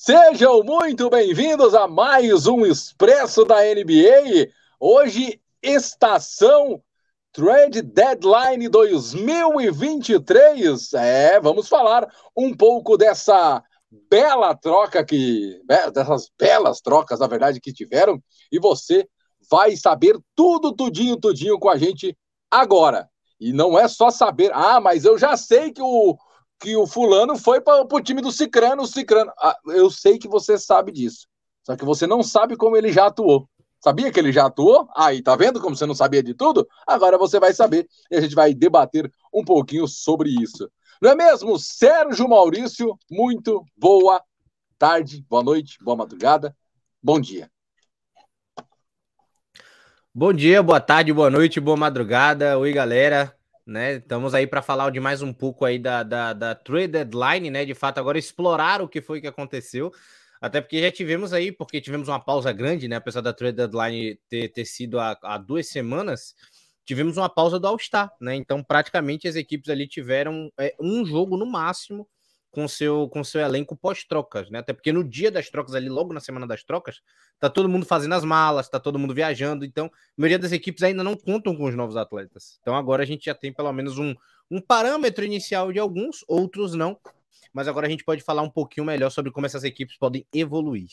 Sejam muito bem-vindos a mais um Expresso da NBA. Hoje, estação Trade Deadline 2023. É, vamos falar um pouco dessa bela troca que. dessas belas trocas, na verdade, que tiveram. E você vai saber tudo, tudinho, tudinho com a gente agora. E não é só saber, ah, mas eu já sei que o, que o fulano foi para o time do Cicrano, o Cicrano. Ah, eu sei que você sabe disso. Só que você não sabe como ele já atuou. Sabia que ele já atuou? Aí, tá vendo como você não sabia de tudo? Agora você vai saber e a gente vai debater um pouquinho sobre isso. Não é mesmo? Sérgio Maurício, muito boa tarde, boa noite, boa madrugada, bom dia. Bom dia, boa tarde, boa noite, boa madrugada. Oi, galera né? Estamos aí para falar de mais um pouco aí da, da, da trade deadline, né? De fato, agora explorar o que foi que aconteceu. Até porque já tivemos aí, porque tivemos uma pausa grande, né? Apesar da trade deadline ter, ter sido há, há duas semanas, tivemos uma pausa do All-Star, né? Então, praticamente as equipes ali tiveram é, um jogo no máximo com seu com seu elenco pós-trocas, né? Até porque no dia das trocas ali, logo na semana das trocas, tá todo mundo fazendo as malas, tá todo mundo viajando, então a maioria das equipes ainda não contam com os novos atletas. Então agora a gente já tem pelo menos um, um parâmetro inicial de alguns, outros não. Mas agora a gente pode falar um pouquinho melhor sobre como essas equipes podem evoluir.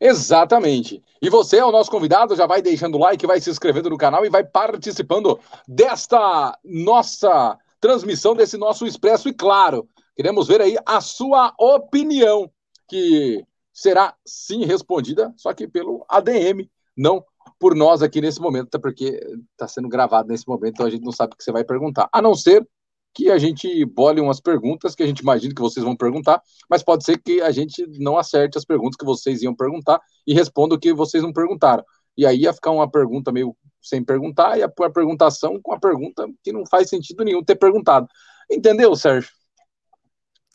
Exatamente. E você é o nosso convidado, já vai deixando o like, vai se inscrevendo no canal e vai participando desta nossa transmissão desse nosso Expresso. E claro, queremos ver aí a sua opinião, que será sim respondida, só que pelo ADM, não por nós aqui nesse momento, até porque está sendo gravado nesse momento, então a gente não sabe o que você vai perguntar. A não ser que a gente bole umas perguntas que a gente imagina que vocês vão perguntar, mas pode ser que a gente não acerte as perguntas que vocês iam perguntar e responda o que vocês não perguntaram. E aí ia ficar uma pergunta meio sem perguntar e a, a perguntação com a pergunta que não faz sentido nenhum ter perguntado. Entendeu, Sérgio?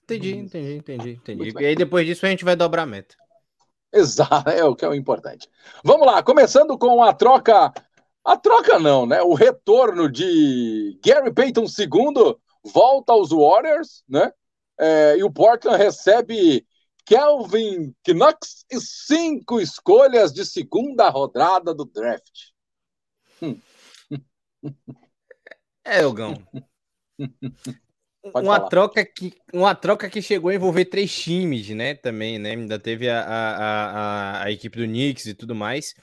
Entendi, entendi, entendi, entendi. E aí depois disso a gente vai dobrar a meta. Exato, é o que é o importante. Vamos lá, começando com a troca. A troca não, né? O retorno de Gary Payton II volta aos Warriors, né? É, e o Portland recebe Kelvin Knox e cinco escolhas de segunda rodada do draft. É, Elgão. uma troca que uma troca que chegou a envolver três times, né? Também, né? Ainda teve a, a, a, a equipe do Knicks e tudo mais.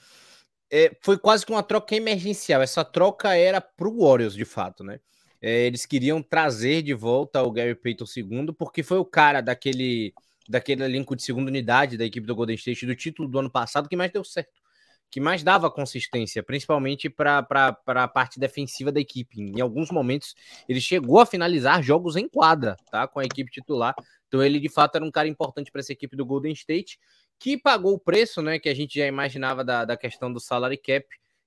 É, foi quase que uma troca emergencial. Essa troca era para o Warriors, de fato, né? É, eles queriam trazer de volta o Gary Payton II, porque foi o cara daquele daquele elenco de segunda unidade da equipe do Golden State do título do ano passado que mais deu certo que mais dava consistência, principalmente para a parte defensiva da equipe. Em alguns momentos, ele chegou a finalizar jogos em quadra, tá? Com a equipe titular. Então, ele de fato era um cara importante para essa equipe do Golden State, que pagou o preço, né? Que a gente já imaginava da, da questão do salary cap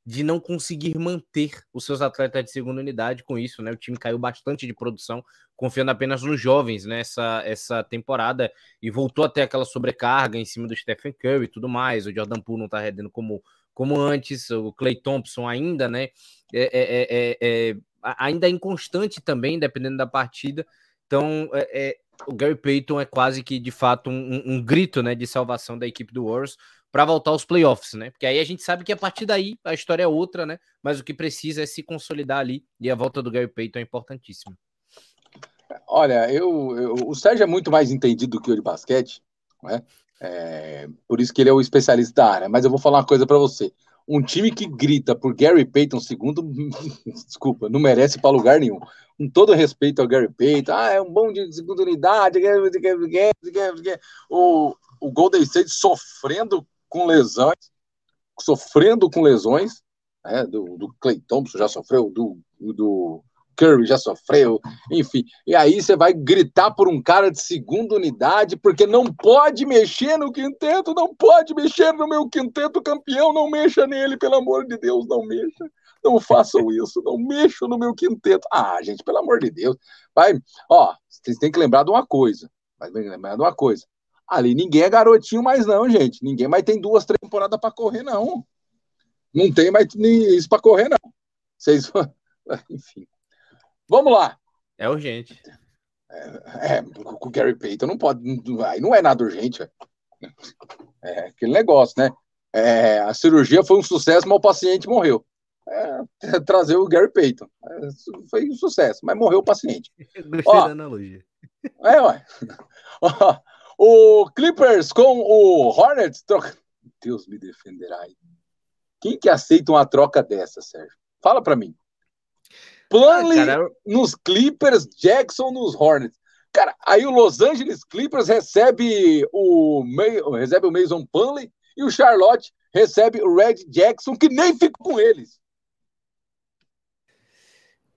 de não conseguir manter os seus atletas de segunda unidade com isso, né? O time caiu bastante de produção, confiando apenas nos jovens nessa né? essa temporada e voltou até aquela sobrecarga em cima do Stephen Curry e tudo mais. O Jordan Poole não tá rendendo como, como antes, o Clay Thompson ainda, né? É, é, é, é, é ainda é inconstante também, dependendo da partida. Então, o Gary Payton é quase que de fato um, um, grito né, de salvação da equipe do Warriors para voltar aos playoffs, né? Porque aí a gente sabe que a partir daí a história é outra, né? Mas o que precisa é se consolidar ali e a volta do Gary Payton é importantíssima. Olha, eu, eu, o Sérgio é muito mais entendido do que eu de basquete, né? É, por isso que ele é o especialista da área. Mas eu vou falar uma coisa para você. Um time que grita por Gary Payton segundo, desculpa, não merece para lugar nenhum. Com todo respeito ao Gary Payton, ah, é um bom de segunda unidade, o, o Golden State sofrendo com lesões, sofrendo com lesões, né, do, do Clay Thompson já sofreu, do, do Curry já sofreu, enfim. E aí você vai gritar por um cara de segunda unidade, porque não pode mexer no quinteto, não pode mexer no meu quinteto campeão, não mexa nele, pelo amor de Deus, não mexa. Não façam isso, não mexam no meu quinteto. Ah, gente, pelo amor de Deus. Vai, ó, vocês têm que lembrar de uma coisa. Vai lembrar de uma coisa. Ali ninguém é garotinho mais não, gente. Ninguém mais tem duas, três temporadas para correr, não. Não tem mais isso para correr, não. Vocês, enfim. Vamos lá. É urgente. É, é, com o Gary Payton não pode. Aí não é nada urgente. É, é aquele negócio, né? É, a cirurgia foi um sucesso, mas o paciente morreu. É, trazer o Gary Payton. É, foi um sucesso, mas morreu o paciente. Gostei Ó, da analogia. É, ué. Ó, o Clippers com o Hornets troca. Deus me defenderá. Quem que aceita uma troca dessa, Sérgio? Fala para mim. Plumlee ah, nos Clippers, Jackson nos Hornets. Cara, aí o Los Angeles Clippers recebe o, recebe o Mason Plumlee e o Charlotte recebe o Red Jackson, que nem fica com eles.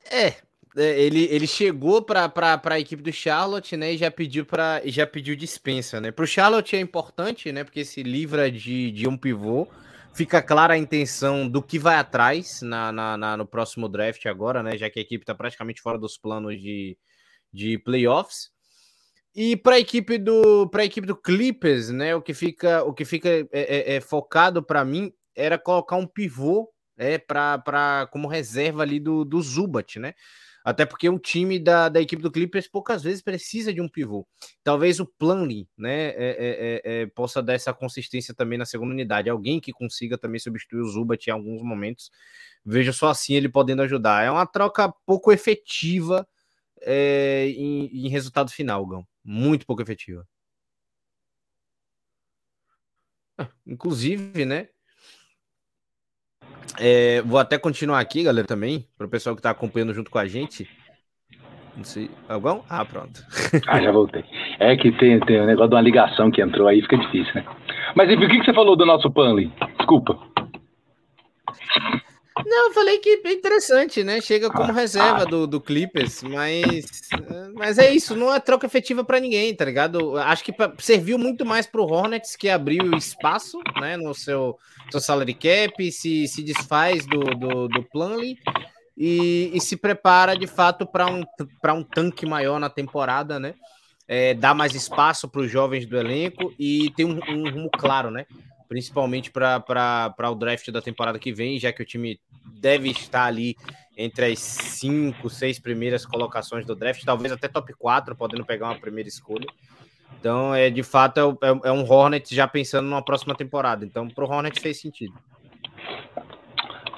É ele, ele chegou para a equipe do Charlotte, né, e já pediu para já pediu dispensa, né? Para o Charlotte é importante, né, porque se livra de, de um pivô, fica clara a intenção do que vai atrás na, na, na no próximo draft agora, né, já que a equipe está praticamente fora dos planos de, de playoffs. E para a equipe do para equipe do Clippers, né, o que fica o que fica é, é, é focado para mim era colocar um pivô é para como reserva ali do, do Zubat, né? Até porque um time da, da equipe do Clippers poucas vezes precisa de um pivô. Talvez o Planley, né, é, é, é, é, possa dar essa consistência também na segunda unidade. Alguém que consiga também substituir o Zubat em alguns momentos. Veja só assim ele podendo ajudar. É uma troca pouco efetiva é, em, em resultado final, Gão. Muito pouco efetiva. Ah, inclusive, né? É, vou até continuar aqui, galera, também, para o pessoal que está acompanhando junto com a gente. Não sei. Algum? Ah, pronto. Ah, já voltei. É que tem, tem um negócio de uma ligação que entrou aí, fica difícil, né? Mas enfim, o que, que você falou do nosso Panley? Desculpa. Não, eu falei que é interessante, né? Chega como ah, reserva ah. Do, do Clippers, mas, mas é isso, não é troca efetiva para ninguém, tá ligado? Acho que pra, serviu muito mais pro Hornets, que abriu espaço, né, no seu, seu salary cap, se, se desfaz do, do, do Plumlee e, e se prepara de fato para um, um tanque maior na temporada, né? É, dá mais espaço para os jovens do elenco e tem um, um rumo claro, né? Principalmente para o draft da temporada que vem, já que o time deve estar ali entre as cinco, seis primeiras colocações do draft, talvez até top 4, podendo pegar uma primeira escolha. Então, é de fato, é, é, é um Hornet já pensando numa próxima temporada. Então, para o Hornet fez sentido.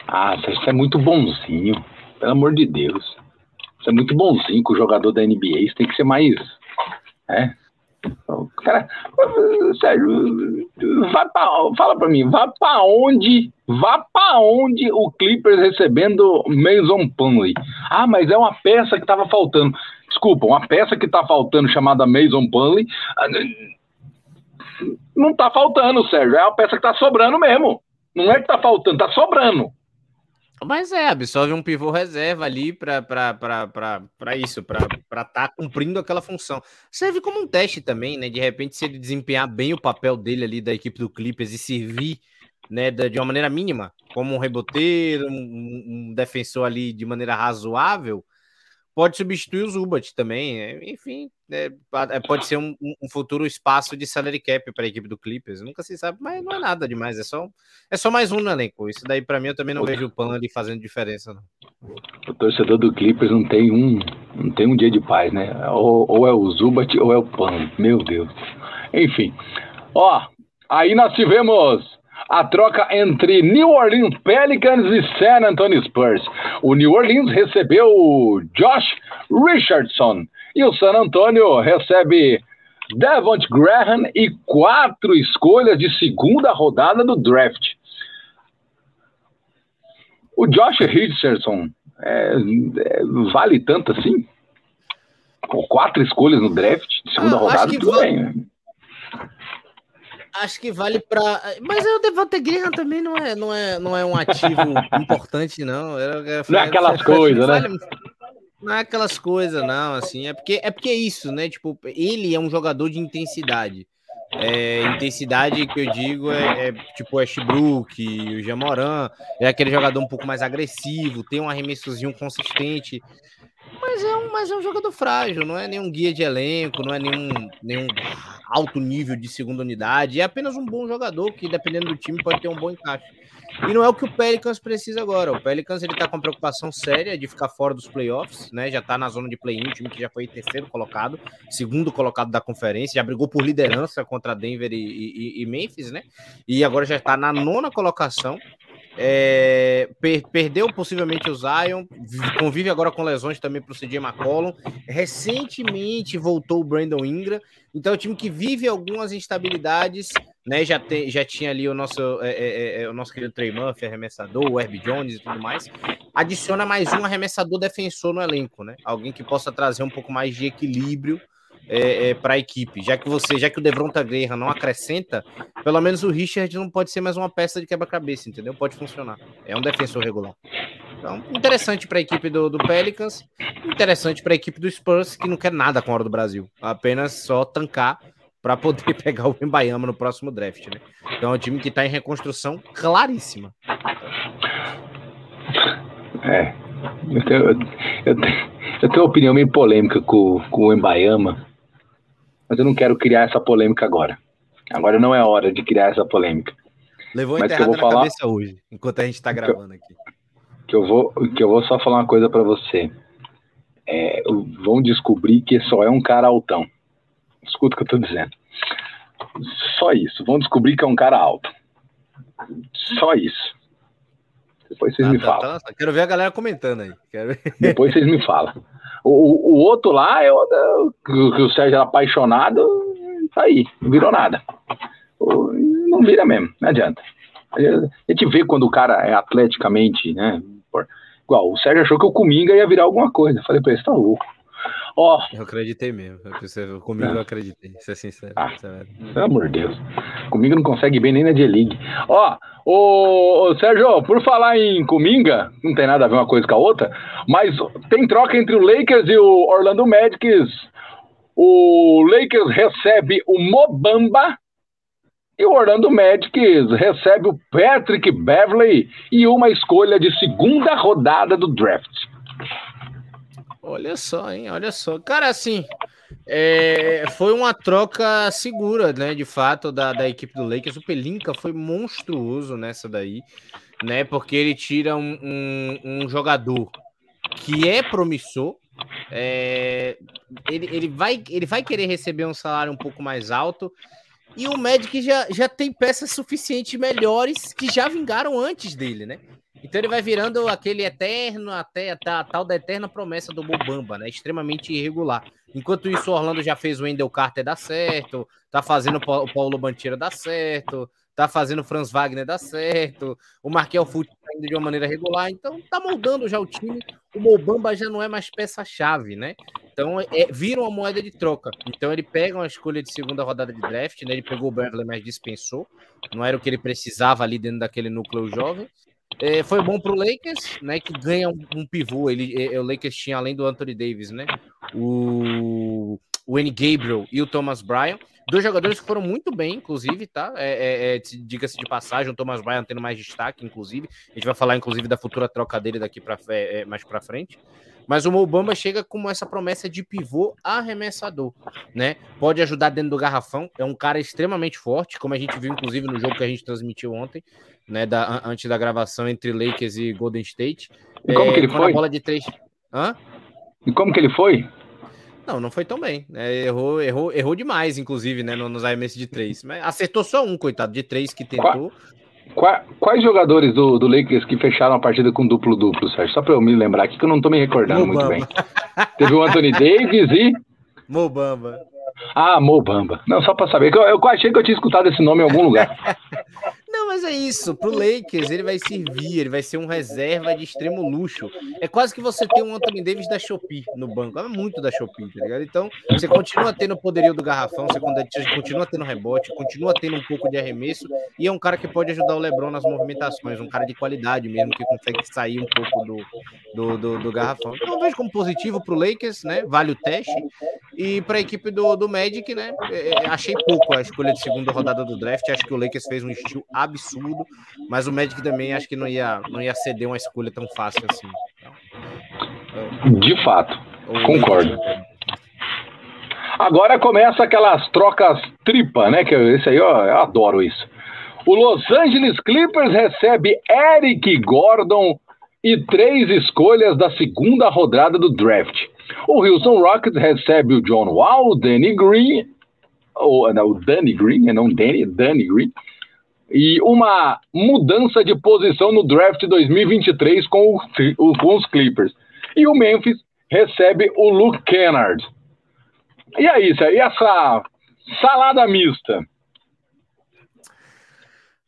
Ah, você é muito bonzinho, pelo amor de Deus. Você é muito bonzinho com o jogador da NBA, você tem que ser mais. É, Cara, Sérgio, vai pra, fala pra mim, vá pra onde, vá pra onde o Clippers recebendo Mason Plumlee? Ah, mas é uma peça que tava faltando. Desculpa, uma peça que tá faltando chamada Mason Plumlee, ah, não tá faltando, Sérgio, é uma peça que tá sobrando mesmo. Não é que tá faltando, tá sobrando. Mas é, absorve um pivô reserva ali para isso, para estar tá cumprindo aquela função. Serve como um teste também, né? De repente, se ele desempenhar bem o papel dele ali da equipe do Clippers e servir né, de uma maneira mínima, como um reboteiro, um, um defensor ali de maneira razoável, pode substituir o Zubat também. Né? Enfim, é, é, pode ser um, um, futuro espaço de salary cap para a equipe do Clippers. Nunca se sabe, mas não é nada demais. É só, é só mais um no elenco. Isso daí, para mim, eu também não vejo o Pan ali fazendo diferença. Não. O torcedor do Clippers não tem um, não tem um dia de paz, né? Ou, ou é o Zubat ou é o Pan. Meu Deus. Enfim. Ó, aí nós tivemos a troca entre New Orleans Pelicans e San Antonio Spurs. O New Orleans recebeu Josh Richardson e o San Antonio recebe Devont Graham e quatro escolhas de segunda rodada do draft. O Josh Richardson é, é, vale tanto assim? Com quatro escolhas no draft de segunda ah, rodada, tudo vale... bem. Acho que vale para. Mas o Devonta Graham também não é, não é, não é um ativo importante, não. não é aquelas coisas, né? Não é aquelas coisas, não, assim. É porque, é porque é isso, né? Tipo, ele é um jogador de intensidade. É, intensidade que eu digo é, é tipo o Ashbrook, o Jamoran, é aquele jogador um pouco mais agressivo, tem um arremessozinho consistente. Mas Mas é, um, mas é um jogador frágil, não é nenhum guia de elenco, não é nenhum, nenhum alto nível de segunda unidade. É apenas um bom jogador que, dependendo do time, pode ter um bom encaixe. E não é o que o Pelicans precisa agora. O Pelicans ele tá com preocupação séria de ficar fora dos playoffs, né? Já tá na zona de play-in, time que já foi terceiro colocado, segundo colocado da conferência, já brigou por liderança contra Denver e, e, e Memphis, né? E agora já está na nona colocação. É, per, perdeu possivelmente o Zion, convive agora com lesões também para o CJ McCollum. Recentemente voltou o Brandon Ingram, então é um time que vive algumas instabilidades, né? Já, tem, já tinha ali o nosso, é, é, é, é o nosso querido Trey Murphy, arremessador, o Herbie Jones e tudo mais. Adiciona mais um arremessador defensor no elenco, né? Alguém que possa trazer um pouco mais de equilíbrio é, é, para a equipe. Já que você, já que o Devronta Guerra não acrescenta, pelo menos o Richard não pode ser mais uma peça de quebra-cabeça, entendeu? Pode funcionar. É um defensor regular. Então, interessante para a equipe do, do Pelicans, interessante para a equipe do Spurs, que não quer nada com a hora do Brasil, apenas só tancar para poder pegar o Embayama no próximo draft, né? Então é um time que está em reconstrução claríssima. É, eu tenho, eu tenho, eu tenho uma opinião meio polêmica com, com o Embayama, mas eu não quero criar essa polêmica agora. Agora não é hora de criar essa polêmica. Levou mas que eu vou falar cabeça hoje, enquanto a gente está gravando aqui. Que eu vou, que eu vou só falar uma coisa para você. É, vão descobrir que só é um cara altão. Escuta o que eu tô dizendo. Só isso. Vão descobrir que é um cara alto. Só isso. Depois vocês ah, me tá, falam. Tá, quero ver a galera comentando aí. Depois vocês me falam. O, o outro lá, eu, que o Sérgio era apaixonado, tá aí, não virou nada. Não vira mesmo, não adianta. A gente vê quando o cara é atleticamente, né? Igual, o Sérgio achou que o Cominga ia virar alguma coisa. Eu falei pra ele, você tá louco. Ó. Oh, eu acreditei mesmo. Comigo eu acreditei, ser sincero. Ah, pelo amor de Deus. Comigo não consegue bem nem na D-League. Ó, oh, ô, Sérgio, por falar em Cominga, não tem nada a ver uma coisa com a outra, mas tem troca entre o Lakers e o Orlando Magic. O Lakers recebe o Mobamba e o Orlando Magic recebe o Patrick Beverly e uma escolha de segunda rodada do draft. Olha só, hein? Olha só. Cara, assim, é, foi uma troca segura, né? De fato, da, da equipe do Lakers. O Pelinka foi monstruoso nessa daí, né? Porque ele tira um, um, um jogador que é promissor. É, ele, ele, vai, ele vai querer receber um salário um pouco mais alto. E o Magic já, já tem peças suficientes melhores que já vingaram antes dele, né? Então ele vai virando aquele eterno, até a tal da eterna promessa do Bobamba, né? Extremamente irregular. Enquanto isso, o Orlando já fez o Wendell Carter dar certo, tá fazendo o Paulo Banteira dar certo, tá fazendo o Franz Wagner dar certo, o Markel Fultz tá indo de uma maneira regular, então tá moldando já o time. O Bobamba já não é mais peça-chave, né? Então é, vira uma moeda de troca. Então ele pega uma escolha de segunda rodada de draft, né? Ele pegou o Beverly, mas dispensou. Não era o que ele precisava ali dentro daquele núcleo jovem. É, foi bom para o Lakers, né? Que ganha um, um pivô. Ele, é, o Lakers tinha além do Anthony Davis, né? O, o N. Gabriel e o Thomas Bryan. Dois jogadores que foram muito bem, inclusive, tá? É, é, é Diga-se de passagem, o Thomas Bryan tendo mais destaque, inclusive. A gente vai falar, inclusive, da futura troca dele daqui para é, é, mais para frente. Mas o Mobamba chega com essa promessa de pivô arremessador, né? Pode ajudar dentro do garrafão. É um cara extremamente forte, como a gente viu, inclusive, no jogo que a gente transmitiu ontem né, da, antes da gravação entre Lakers e Golden State. E como é, que ele foi? A bola de três. Hã? E como que ele foi? Não, não foi tão bem. Né? Errou, errou, errou demais, inclusive, né, nos arremessos de três. Mas acertou só um, coitado, de três que tentou. Quais jogadores do, do Lakers que fecharam a partida com duplo-duplo, Sérgio? Só para eu me lembrar aqui, que eu não tô me recordando Mobamba. muito bem. Teve o Anthony Davis e. Mobamba. Ah, Mobamba. Não, só para saber. Eu, eu achei que eu tinha escutado esse nome em algum lugar. Não, mas é isso. Pro Lakers, ele vai servir, ele vai ser um reserva de extremo luxo. É quase que você tem um Anthony Davis da Shopee no banco. É muito da Shopee, tá ligado? Então, você continua tendo o poderio do garrafão, você continua tendo rebote, continua tendo um pouco de arremesso, e é um cara que pode ajudar o LeBron nas movimentações, um cara de qualidade mesmo, que consegue sair um pouco do, do, do, do garrafão. Então, vejo como positivo pro Lakers, né? Vale o teste. E para a equipe do, do Magic, né? É, é, achei pouco a escolha de segunda rodada do draft. Acho que o Lakers fez um estilo absurdo, mas o Magic também acho que não ia, não ia ceder uma escolha tão fácil assim. De fato. Concordo. Agora começa aquelas trocas tripa, né? Que esse aí, ó, eu adoro isso. O Los Angeles Clippers recebe Eric Gordon e três escolhas da segunda rodada do draft. O Houston Rockets recebe o John Wall, o Danny Green, ou não, o Danny Green, não Danny, Danny Green, e uma mudança de posição no draft 2023 com, o, com os Clippers. E o Memphis recebe o Luke Kennard. E aí, e essa salada mista?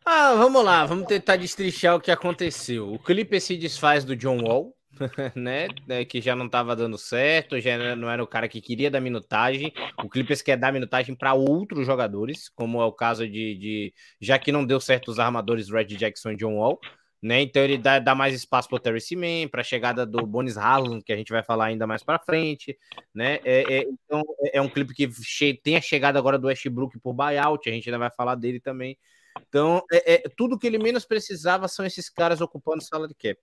Ah, vamos lá, vamos tentar destrichar o que aconteceu. O Clipper se desfaz do John Wall, né, né? Que já não estava dando certo, já não era o cara que queria dar minutagem. O Clippers quer dar minutagem para outros jogadores, como é o caso de, de, Já que não deu certo os armadores Red Jackson e John Wall, né? Então ele dá, dá mais espaço para o Terry Seaman, para a chegada do Bonis Harlan, que a gente vai falar ainda mais para frente, né? É, é, então é, é um clipe que che tem a chegada agora do Westbrook por buyout, a gente ainda vai falar dele também. Então, é, é, tudo que ele menos precisava são esses caras ocupando sala de cap.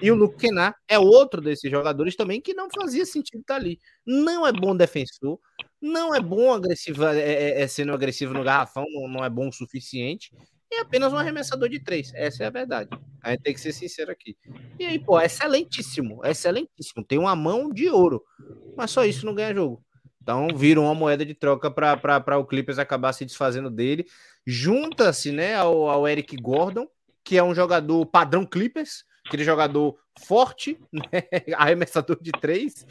E o Luke Kennard é outro desses jogadores também que não fazia sentido estar ali. Não é bom defensor, não é bom agressivo, é, é, é sendo agressivo no garrafão, não, não, é bom o suficiente. É apenas um arremessador de três. Essa é a verdade. A gente tem que ser sincero aqui. E aí, pô, excelentíssimo, excelentíssimo. Tem uma mão de ouro. Mas só isso não ganha jogo. Então, viram uma moeda de troca para o Clippers acabar se desfazendo dele junta-se né, ao, ao, Eric Gordon, que é um jogador padrão Clippers, aquele jogador forte, né, arremessador de três,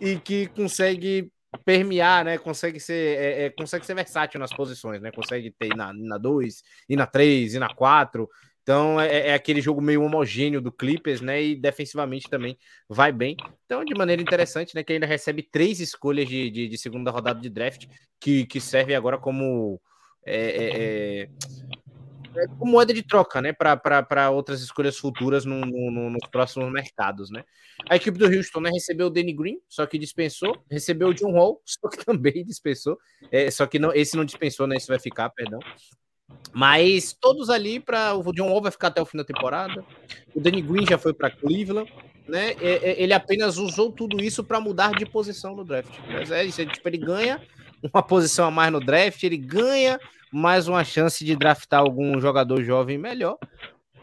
e que consegue permear, né? Consegue ser, é, é, consegue ser versátil nas posições, né? Consegue ter na 2, na e na 3, e na 4. Então é, é, aquele jogo meio homogêneo do Clippers, né? E defensivamente também vai bem. Então, de maneira interessante, né? Que ainda recebe três escolhas de, de, de segunda rodada de draft, que, que serve agora como é, é, é, é como moeda de troca, né, para outras escolhas futuras no, no, nos próximos mercados, né. A equipe do Houston né, recebeu o Danny Green, só que dispensou, recebeu o John Wall, só que também dispensou, é, só que não, esse não dispensou, né, esse vai ficar, perdão. Mas todos ali para o John Wall vai ficar até o fim da temporada. O Danny Green já foi para Cleveland, né? Ele apenas usou tudo isso para mudar de posição no draft. Mas é isso, tipo, ele ganha uma posição a mais no draft, ele ganha mais uma chance de draftar algum jogador jovem melhor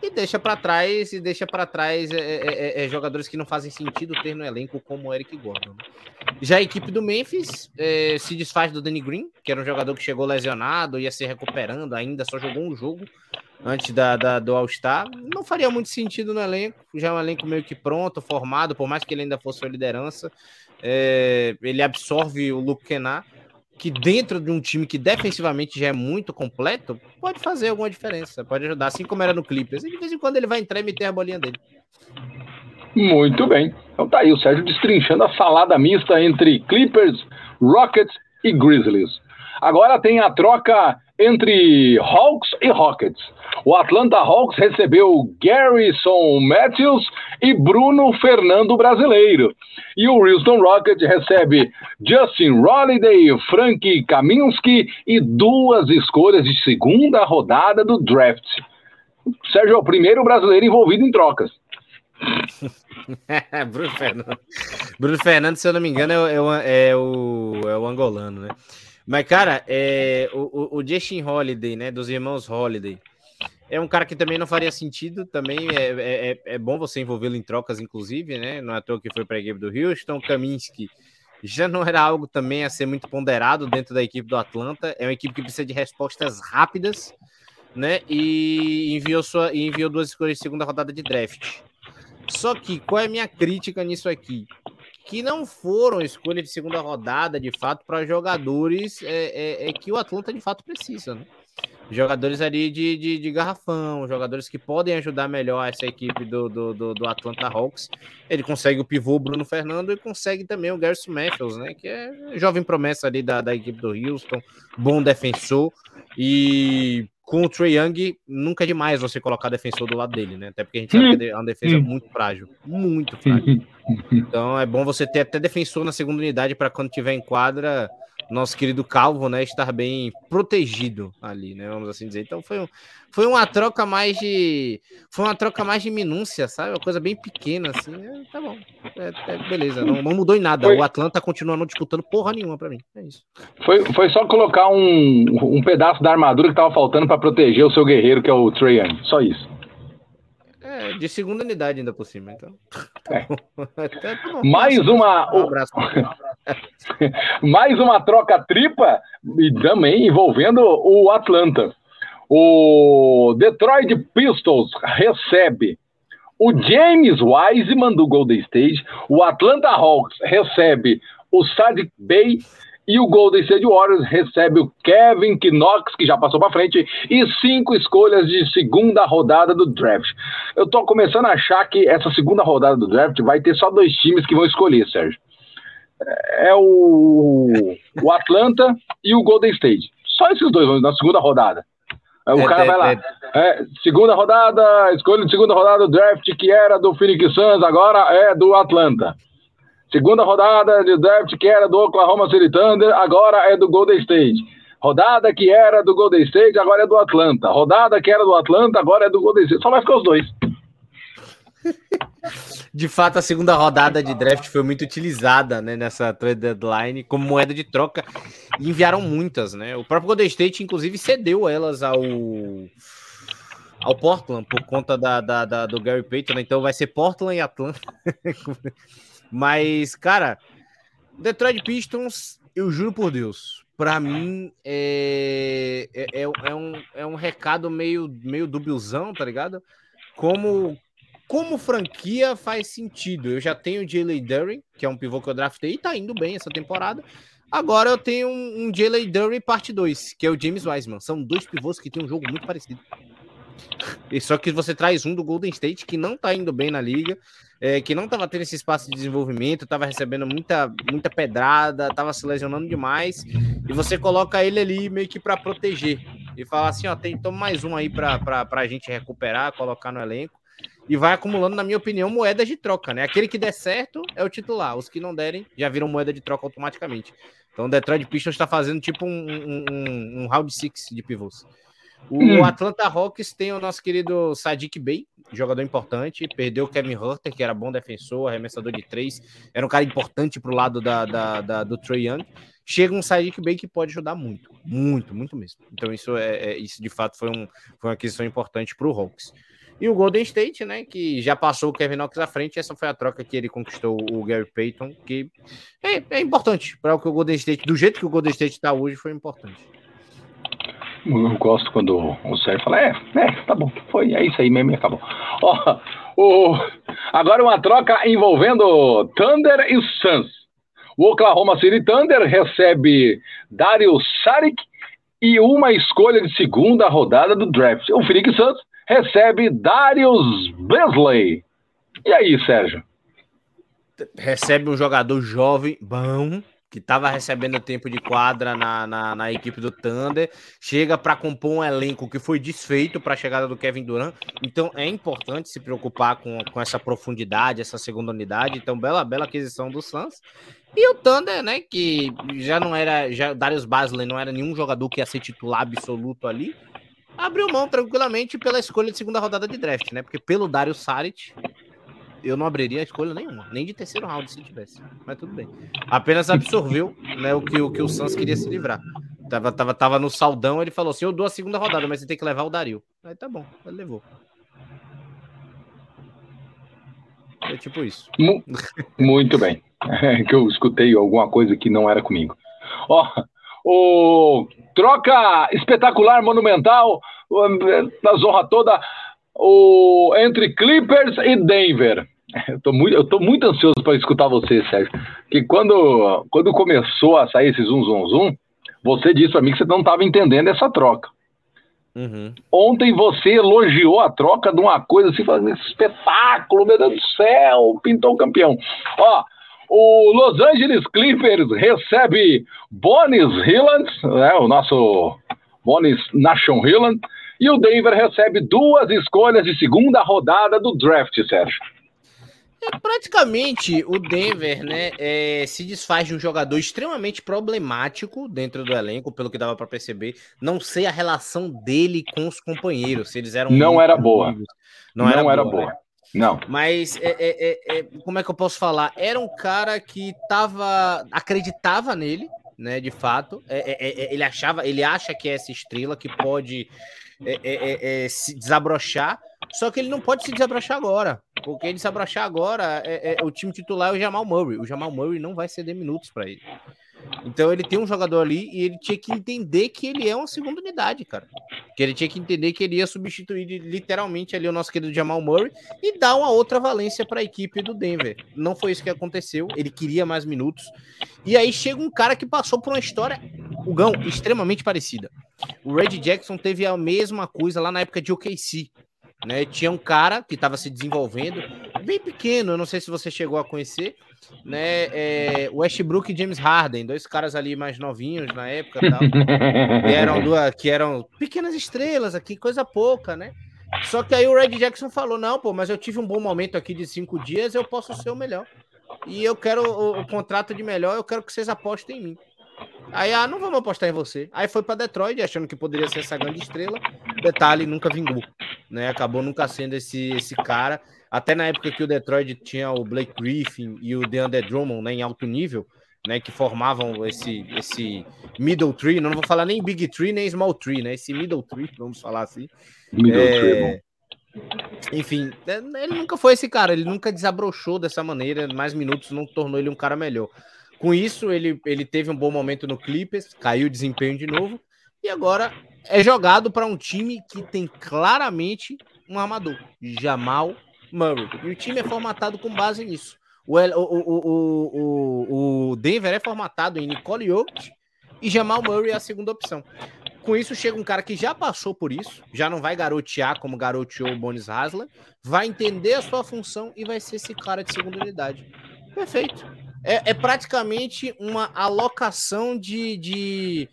e deixa para trás e deixa para trás é, é, é, é, jogadores que não fazem sentido ter no elenco como o Eric Gordon. Né? Já a equipe do Memphis é, se desfaz do Danny Green, que era um jogador que chegou lesionado, ia se recuperando ainda, só jogou um jogo antes da, da do All-Star. Não faria muito sentido no elenco, já é um elenco meio que pronto, formado, por mais que ele ainda fosse sua liderança. É, ele absorve o Luke Kennard que dentro de um time que defensivamente já é muito completo, pode fazer alguma diferença, pode ajudar, assim como era no Clippers. E de vez em quando ele vai entrar e meter a bolinha dele. Muito bem. Então tá aí o Sérgio destrinchando a salada mista entre Clippers, Rockets e Grizzlies. Agora tem a troca entre Hawks e Rockets. O Atlanta Hawks recebeu Garrison Matthews e Bruno Fernando Brasileiro. E o Houston Rockets recebe Justin Holiday, Frank Kaminsky e duas escolhas de segunda rodada do draft. Sérgio é o primeiro brasileiro envolvido em trocas. Bruno Fernando. Bruno Fernando, se eu não me engano, é é o, é o angolano, né? Mas, cara, é, o, o Justin Holiday, né, dos irmãos Holiday, é um cara que também não faria sentido, também é, é, é, é bom você envolvê-lo em trocas, inclusive, né, não é à toa que foi para a equipe do Houston, Kaminsky já não era algo também a ser muito ponderado dentro da equipe do Atlanta, é uma equipe que precisa de respostas rápidas, né, e enviou, sua, e enviou duas escolhas de segunda rodada de draft. Só que, qual é a minha crítica nisso aqui? Que não foram escolhas de segunda rodada, de fato, para jogadores é, é, é, que o Atlanta de fato precisa, né? Jogadores ali de, de, de, garrafão, jogadores que podem ajudar melhor essa equipe do, do, do, do, Atlanta Hawks. Ele consegue o pivô Bruno Fernando e consegue também o Garrison Matthews, né? Que é jovem promessa ali da, da equipe do Houston, bom defensor. E com o Trey Young, nunca é demais você colocar defensor do lado dele, né? Até porque a gente sabe que é uma defesa muito frágil, muito frágil. Então é bom você ter até defensor na segunda unidade para quando tiver em quadra nosso querido Calvo, né, estar bem protegido ali, né, vamos assim dizer. Então foi, um, foi uma troca mais de foi uma troca mais de minúcia, sabe? Uma coisa bem pequena assim. É, tá bom. É, é, beleza, não, não, mudou em nada. Foi... O Atlanta continua não disputando porra nenhuma para mim. É isso. Foi, foi só colocar um, um pedaço da armadura que tava faltando para proteger o seu guerreiro, que é o Young. Só isso. É, de segunda unidade ainda por cima, então. É. Mais uma. Um abraço. Mais uma troca tripa e também envolvendo o Atlanta. O Detroit Pistols recebe o James Wiseman do Golden State, o Atlanta Hawks recebe o Sadiq Bey e o Golden State Warriors recebe o Kevin Knox, que já passou para frente, e cinco escolhas de segunda rodada do draft. Eu tô começando a achar que essa segunda rodada do draft vai ter só dois times que vão escolher, Sérgio. É o, o Atlanta e o Golden State. Só esses dois na segunda rodada. O é, cara é, vai lá. É, é, segunda rodada, escolha de segunda rodada do draft que era do Phoenix Suns, agora é do Atlanta. Segunda rodada de draft que era do Oklahoma City Thunder, agora é do Golden State. Rodada que era do Golden State, agora é do Atlanta. Rodada que era do Atlanta, agora é do Golden State. Só vai ficar os dois. De fato, a segunda rodada de draft foi muito utilizada né, nessa trade deadline como moeda de troca. E enviaram muitas, né? O próprio Golden State, inclusive, cedeu elas ao, ao Portland por conta da, da, da do Gary Payton. Né? Então vai ser Portland e Atlanta. Mas, cara, Detroit Pistons, eu juro por Deus, para mim é, é, é, é, um, é um recado meio, meio dubiozão, tá ligado? Como, como franquia faz sentido. Eu já tenho o Jalen Dury, que é um pivô que eu draftei e tá indo bem essa temporada. Agora eu tenho um, um Jalen Dury parte 2, que é o James Wiseman. São dois pivôs que têm um jogo muito parecido. E só que você traz um do Golden State que não tá indo bem na liga, é, que não tava tendo esse espaço de desenvolvimento, tava recebendo muita, muita pedrada, tava se lesionando demais, e você coloca ele ali meio que para proteger. E fala assim: ó, tem toma mais um aí pra, pra, pra gente recuperar, colocar no elenco. E vai acumulando, na minha opinião, moedas de troca, né? Aquele que der certo é o titular, os que não derem já viram moeda de troca automaticamente. Então o Detroit Pistons está fazendo tipo um, um, um, round six de pivôs. O hum. Atlanta Hawks tem o nosso querido Sadiq Bey, jogador importante. Perdeu o Kevin Hunter, que era bom defensor, arremessador de três. Era um cara importante pro lado da, da, da do Trey Young. Chega um Sadiq Bey que pode ajudar muito, muito, muito mesmo. Então, isso é, é isso de fato foi, um, foi uma aquisição importante para o Hawks. E o Golden State, né, que já passou o Kevin Knox à frente, essa foi a troca que ele conquistou o Gary Payton, que é, é importante para o que o Golden State, do jeito que o Golden State está hoje, foi importante. Eu gosto quando o Sérgio fala, é, é, tá bom, foi, é isso aí mesmo acabou. Ó, o, agora uma troca envolvendo Thunder e Suns. O Oklahoma City Thunder recebe Dario Saric e uma escolha de segunda rodada do draft. O Phoenix Suns recebe Darius Besley. E aí, Sérgio? Recebe um jogador jovem, bom, que estava recebendo tempo de quadra na, na, na equipe do Thunder, chega para compor um elenco que foi desfeito para a chegada do Kevin Durant. Então é importante se preocupar com, com essa profundidade, essa segunda unidade. Então, bela, bela aquisição do Suns. E o Thunder, né, que já não era, já Darius Basley não era nenhum jogador que ia ser titular absoluto ali, abriu mão tranquilamente pela escolha de segunda rodada de draft, né? Porque pelo Darius Saric, eu não abriria a escolha nenhuma, nem de terceiro round se tivesse. Mas tudo bem. Apenas absorveu né, o, que, o que o Suns queria se livrar. Tava, tava, tava no saldão, ele falou assim: eu dou a segunda rodada, mas você tem que levar o Dario. Aí tá bom, ele levou. É tipo isso. Muito bem. É que eu escutei alguma coisa que não era comigo. Ó, o troca espetacular, monumental, na zorra toda, o, entre Clippers e Denver. Eu tô muito, eu tô muito ansioso para escutar você, Sérgio. Que quando, quando começou a sair esse zoom, zoom, zoom, você disse para mim que você não estava entendendo essa troca. Uhum. Ontem você elogiou a troca de uma coisa assim, falando espetáculo, meu Deus do céu, pintou o campeão. Ó, o Los Angeles Clippers recebe Bonis Hilland, né, o nosso Bonis Nation Hilland, e o Denver recebe duas escolhas de segunda rodada do draft, Sérgio. É, praticamente o Denver, né, é, se desfaz de um jogador extremamente problemático dentro do elenco, pelo que dava para perceber. Não sei a relação dele com os companheiros, se eles eram não era boa, não, não era, era boa. Não. Mas é, é, é, é, como é que eu posso falar? Era um cara que tava acreditava nele, né? De fato, é, ele achava, ele acha que é essa estrela que pode se desabrochar só que ele não pode se desabrochar agora. Porque desabrochar agora, é, é, o time titular é o Jamal Murray. O Jamal Murray não vai ceder minutos para ele. Então ele tem um jogador ali e ele tinha que entender que ele é uma segunda unidade, cara. Que ele tinha que entender que ele ia substituir literalmente ali o nosso querido Jamal Murray e dar uma outra valência para a equipe do Denver. Não foi isso que aconteceu. Ele queria mais minutos. E aí chega um cara que passou por uma história, o Gão, extremamente parecida. O Red Jackson teve a mesma coisa lá na época de OKC. Né? Tinha um cara que estava se desenvolvendo, bem pequeno, eu não sei se você chegou a conhecer, né? É, Westbrook e James Harden, dois caras ali mais novinhos na época, tal, que, eram duas, que eram pequenas estrelas aqui, coisa pouca, né? Só que aí o Red Jackson falou: não, pô, mas eu tive um bom momento aqui de cinco dias, eu posso ser o melhor. E eu quero o, o contrato de melhor, eu quero que vocês apostem em mim. Aí, ah, não vamos apostar em você. Aí foi para Detroit, achando que poderia ser essa grande estrela. Detalhe, nunca vingou. Né? Acabou nunca sendo esse, esse cara. Até na época que o Detroit tinha o Blake Griffin e o DeAndre Drummond né, em alto nível, né, que formavam esse, esse middle tree, não vou falar nem big tree nem small tree, né, esse middle tree, vamos falar assim. Middle é... tree, enfim, é, ele nunca foi esse cara, ele nunca desabrochou dessa maneira, mais minutos não tornou ele um cara melhor. Com isso, ele, ele teve um bom momento no Clippers, caiu o desempenho de novo, e agora é jogado para um time que tem claramente um armador, Jamal Murray. E o time é formatado com base nisso. O, o, o, o, Denver é formatado em Nicole Jokic e Jamal Murray é a segunda opção. Com isso, chega um cara que já passou por isso, já não vai garotear como garoteou o Bonis Hasler, vai entender a sua função e vai ser esse cara de segunda unidade. Perfeito. É, é praticamente uma alocação de, de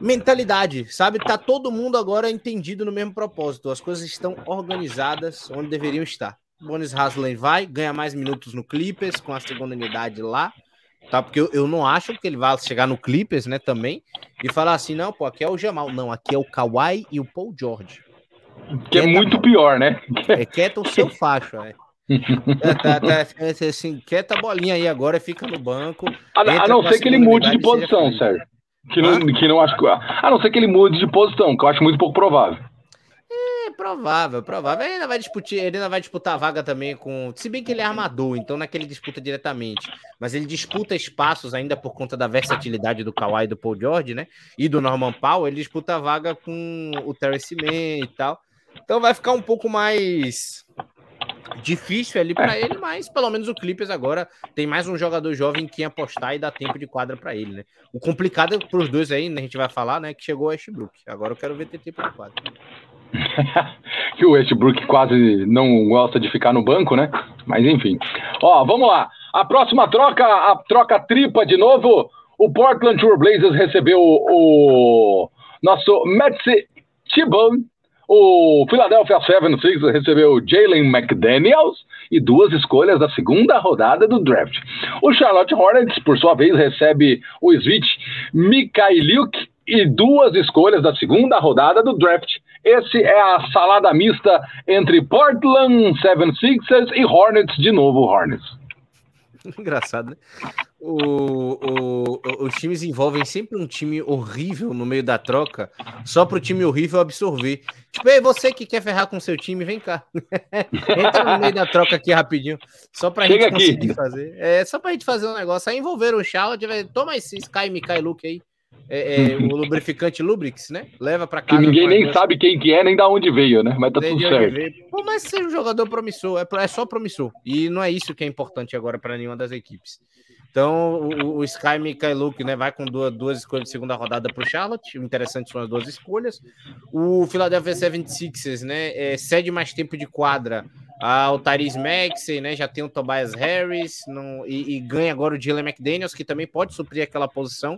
mentalidade, sabe? Tá todo mundo agora entendido no mesmo propósito. As coisas estão organizadas onde deveriam estar. Bonis Hasley vai, ganha mais minutos no Clippers com a segunda unidade lá, tá? Porque eu, eu não acho que ele vai chegar no Clippers, né, também, e falar assim, não, pô, aqui é o Jamal. Não, aqui é o Kawhi e o Paul George. Que é muito pior, né? É quieta o seu facho, é. Tá, tá, assim, quieta a bolinha aí agora, fica no banco. A, a não ser que ele mude de posição, Sérgio. Que não, que não acho que. A não ser que ele mude de posição, que eu acho muito pouco provável. É provável, provável. Ele ainda vai disputar, ele ainda vai disputar a vaga também com. Se bem que ele é armador, então não é que ele disputa diretamente. Mas ele disputa espaços ainda por conta da versatilidade do Kawhi e do Paul George, né? E do Norman Powell, ele disputa a vaga com o Terrence Mann e tal. Então vai ficar um pouco mais difícil ali para é. ele, mas pelo menos o Clippers agora tem mais um jogador jovem em quem apostar e dar tempo de quadra para ele, né? O complicado é para os dois aí, né, a gente vai falar, né, que chegou o Westbrook. Agora eu quero ver ter tempo de quadra. que o Westbrook quase não gosta de ficar no banco, né? Mas enfim. Ó, vamos lá. A próxima troca, a troca tripa de novo. O Portland Trail Blazers recebeu o nosso Metsi Tibon o Philadelphia 76 recebeu Jalen McDaniels e duas escolhas da segunda rodada do draft. O Charlotte Hornets, por sua vez, recebe o Svitch Mikhailiuk e duas escolhas da segunda rodada do draft. Esse é a salada mista entre Portland 76ers e Hornets, de novo Hornets. Engraçado, né? O, o, os times envolvem sempre um time horrível no meio da troca, só para o time horrível absorver. Tipo, ei, você que quer ferrar com seu time, vem cá. Entra no meio da troca aqui rapidinho, só para a gente conseguir fazer. É só para a gente fazer um negócio. Aí envolver o Charlotte, toma esse Sky Mikai Luke aí. É, é, o lubrificante Lubrix, né? Leva para casa. Que ninguém nem sabe quem que é, nem da onde veio, né? Mas tá tudo certo. Pô, mas seja um jogador promissor, é, é só promissor. E não é isso que é importante agora para nenhuma das equipes. Então, o, o Sky Mikhailuk, né, vai com duas, duas escolhas de segunda rodada para o Charlotte. Interessante são as duas escolhas. O Philadelphia 76ers, né, é, cede mais tempo de quadra ao Tyrese Maxey, né, já tem o Tobias Harris no, e, e, ganha agora o Dylan McDaniels, que também pode suprir aquela posição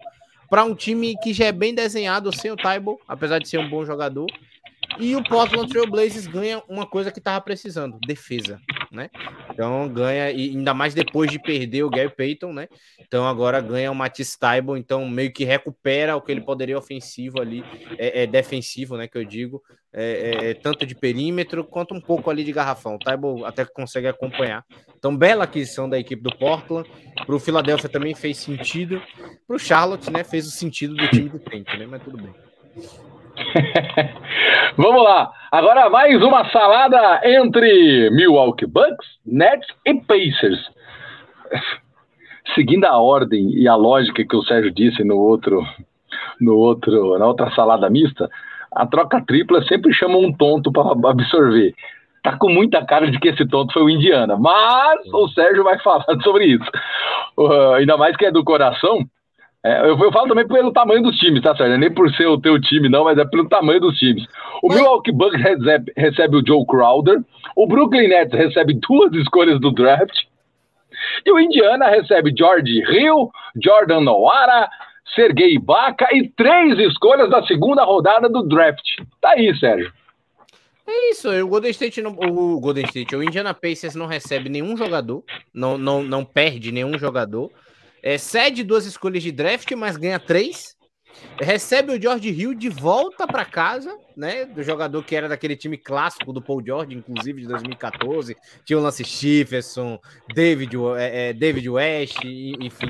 para um time que já é bem desenhado sem o Taibo, apesar de ser um bom jogador. E o Portland Trail Blazers ganha uma coisa que estava precisando: defesa. né? Então ganha, e ainda mais depois de perder o Gary Payton, né? Então agora ganha o Matisse Taibo, então meio que recupera o que ele poderia ofensivo ali, é, é defensivo, né? Que eu digo, é, é, é tanto de perímetro quanto um pouco ali de garrafão. O Taibo até consegue acompanhar. Então, bela aquisição da equipe do Portland. Para o Philadelphia também fez sentido. Para o Charlotte, né? Fez o sentido do time do tempo, né? Mas tudo bem. Vamos lá. Agora mais uma salada entre Milwaukee Bucks, Nets e Pacers. Seguindo a ordem e a lógica que o Sérgio disse no outro, no outro, na outra salada mista, a troca tripla sempre chama um tonto para absorver. Tá com muita cara de que esse tonto foi o Indiana, mas o Sérgio vai falar sobre isso. Uh, ainda mais que é do coração. É, eu, eu, falo também pelo tamanho dos times, tá, Sérgio? Nem por ser o teu time, não, mas é pelo tamanho dos times. O mas... Milwaukee Bucks recebe, recebe o Joe Crowder, o Brooklyn Nets recebe duas escolhas do draft, e o Indiana recebe George Hill, Jordan Noara, Sergei Ibaka e três escolhas da segunda rodada do draft. Tá aí, Sérgio. É isso, o Golden State, não, o Golden State, o Indiana Pacers não recebe nenhum jogador, não, não, não perde nenhum jogador, é, cede duas escolhas de draft, mas ganha três, recebe o George Hill de volta para casa, né? Do jogador que era daquele time clássico do Paul George, inclusive de 2014. Tinha o Lance Stephenson, David, é, é, David West, enfim.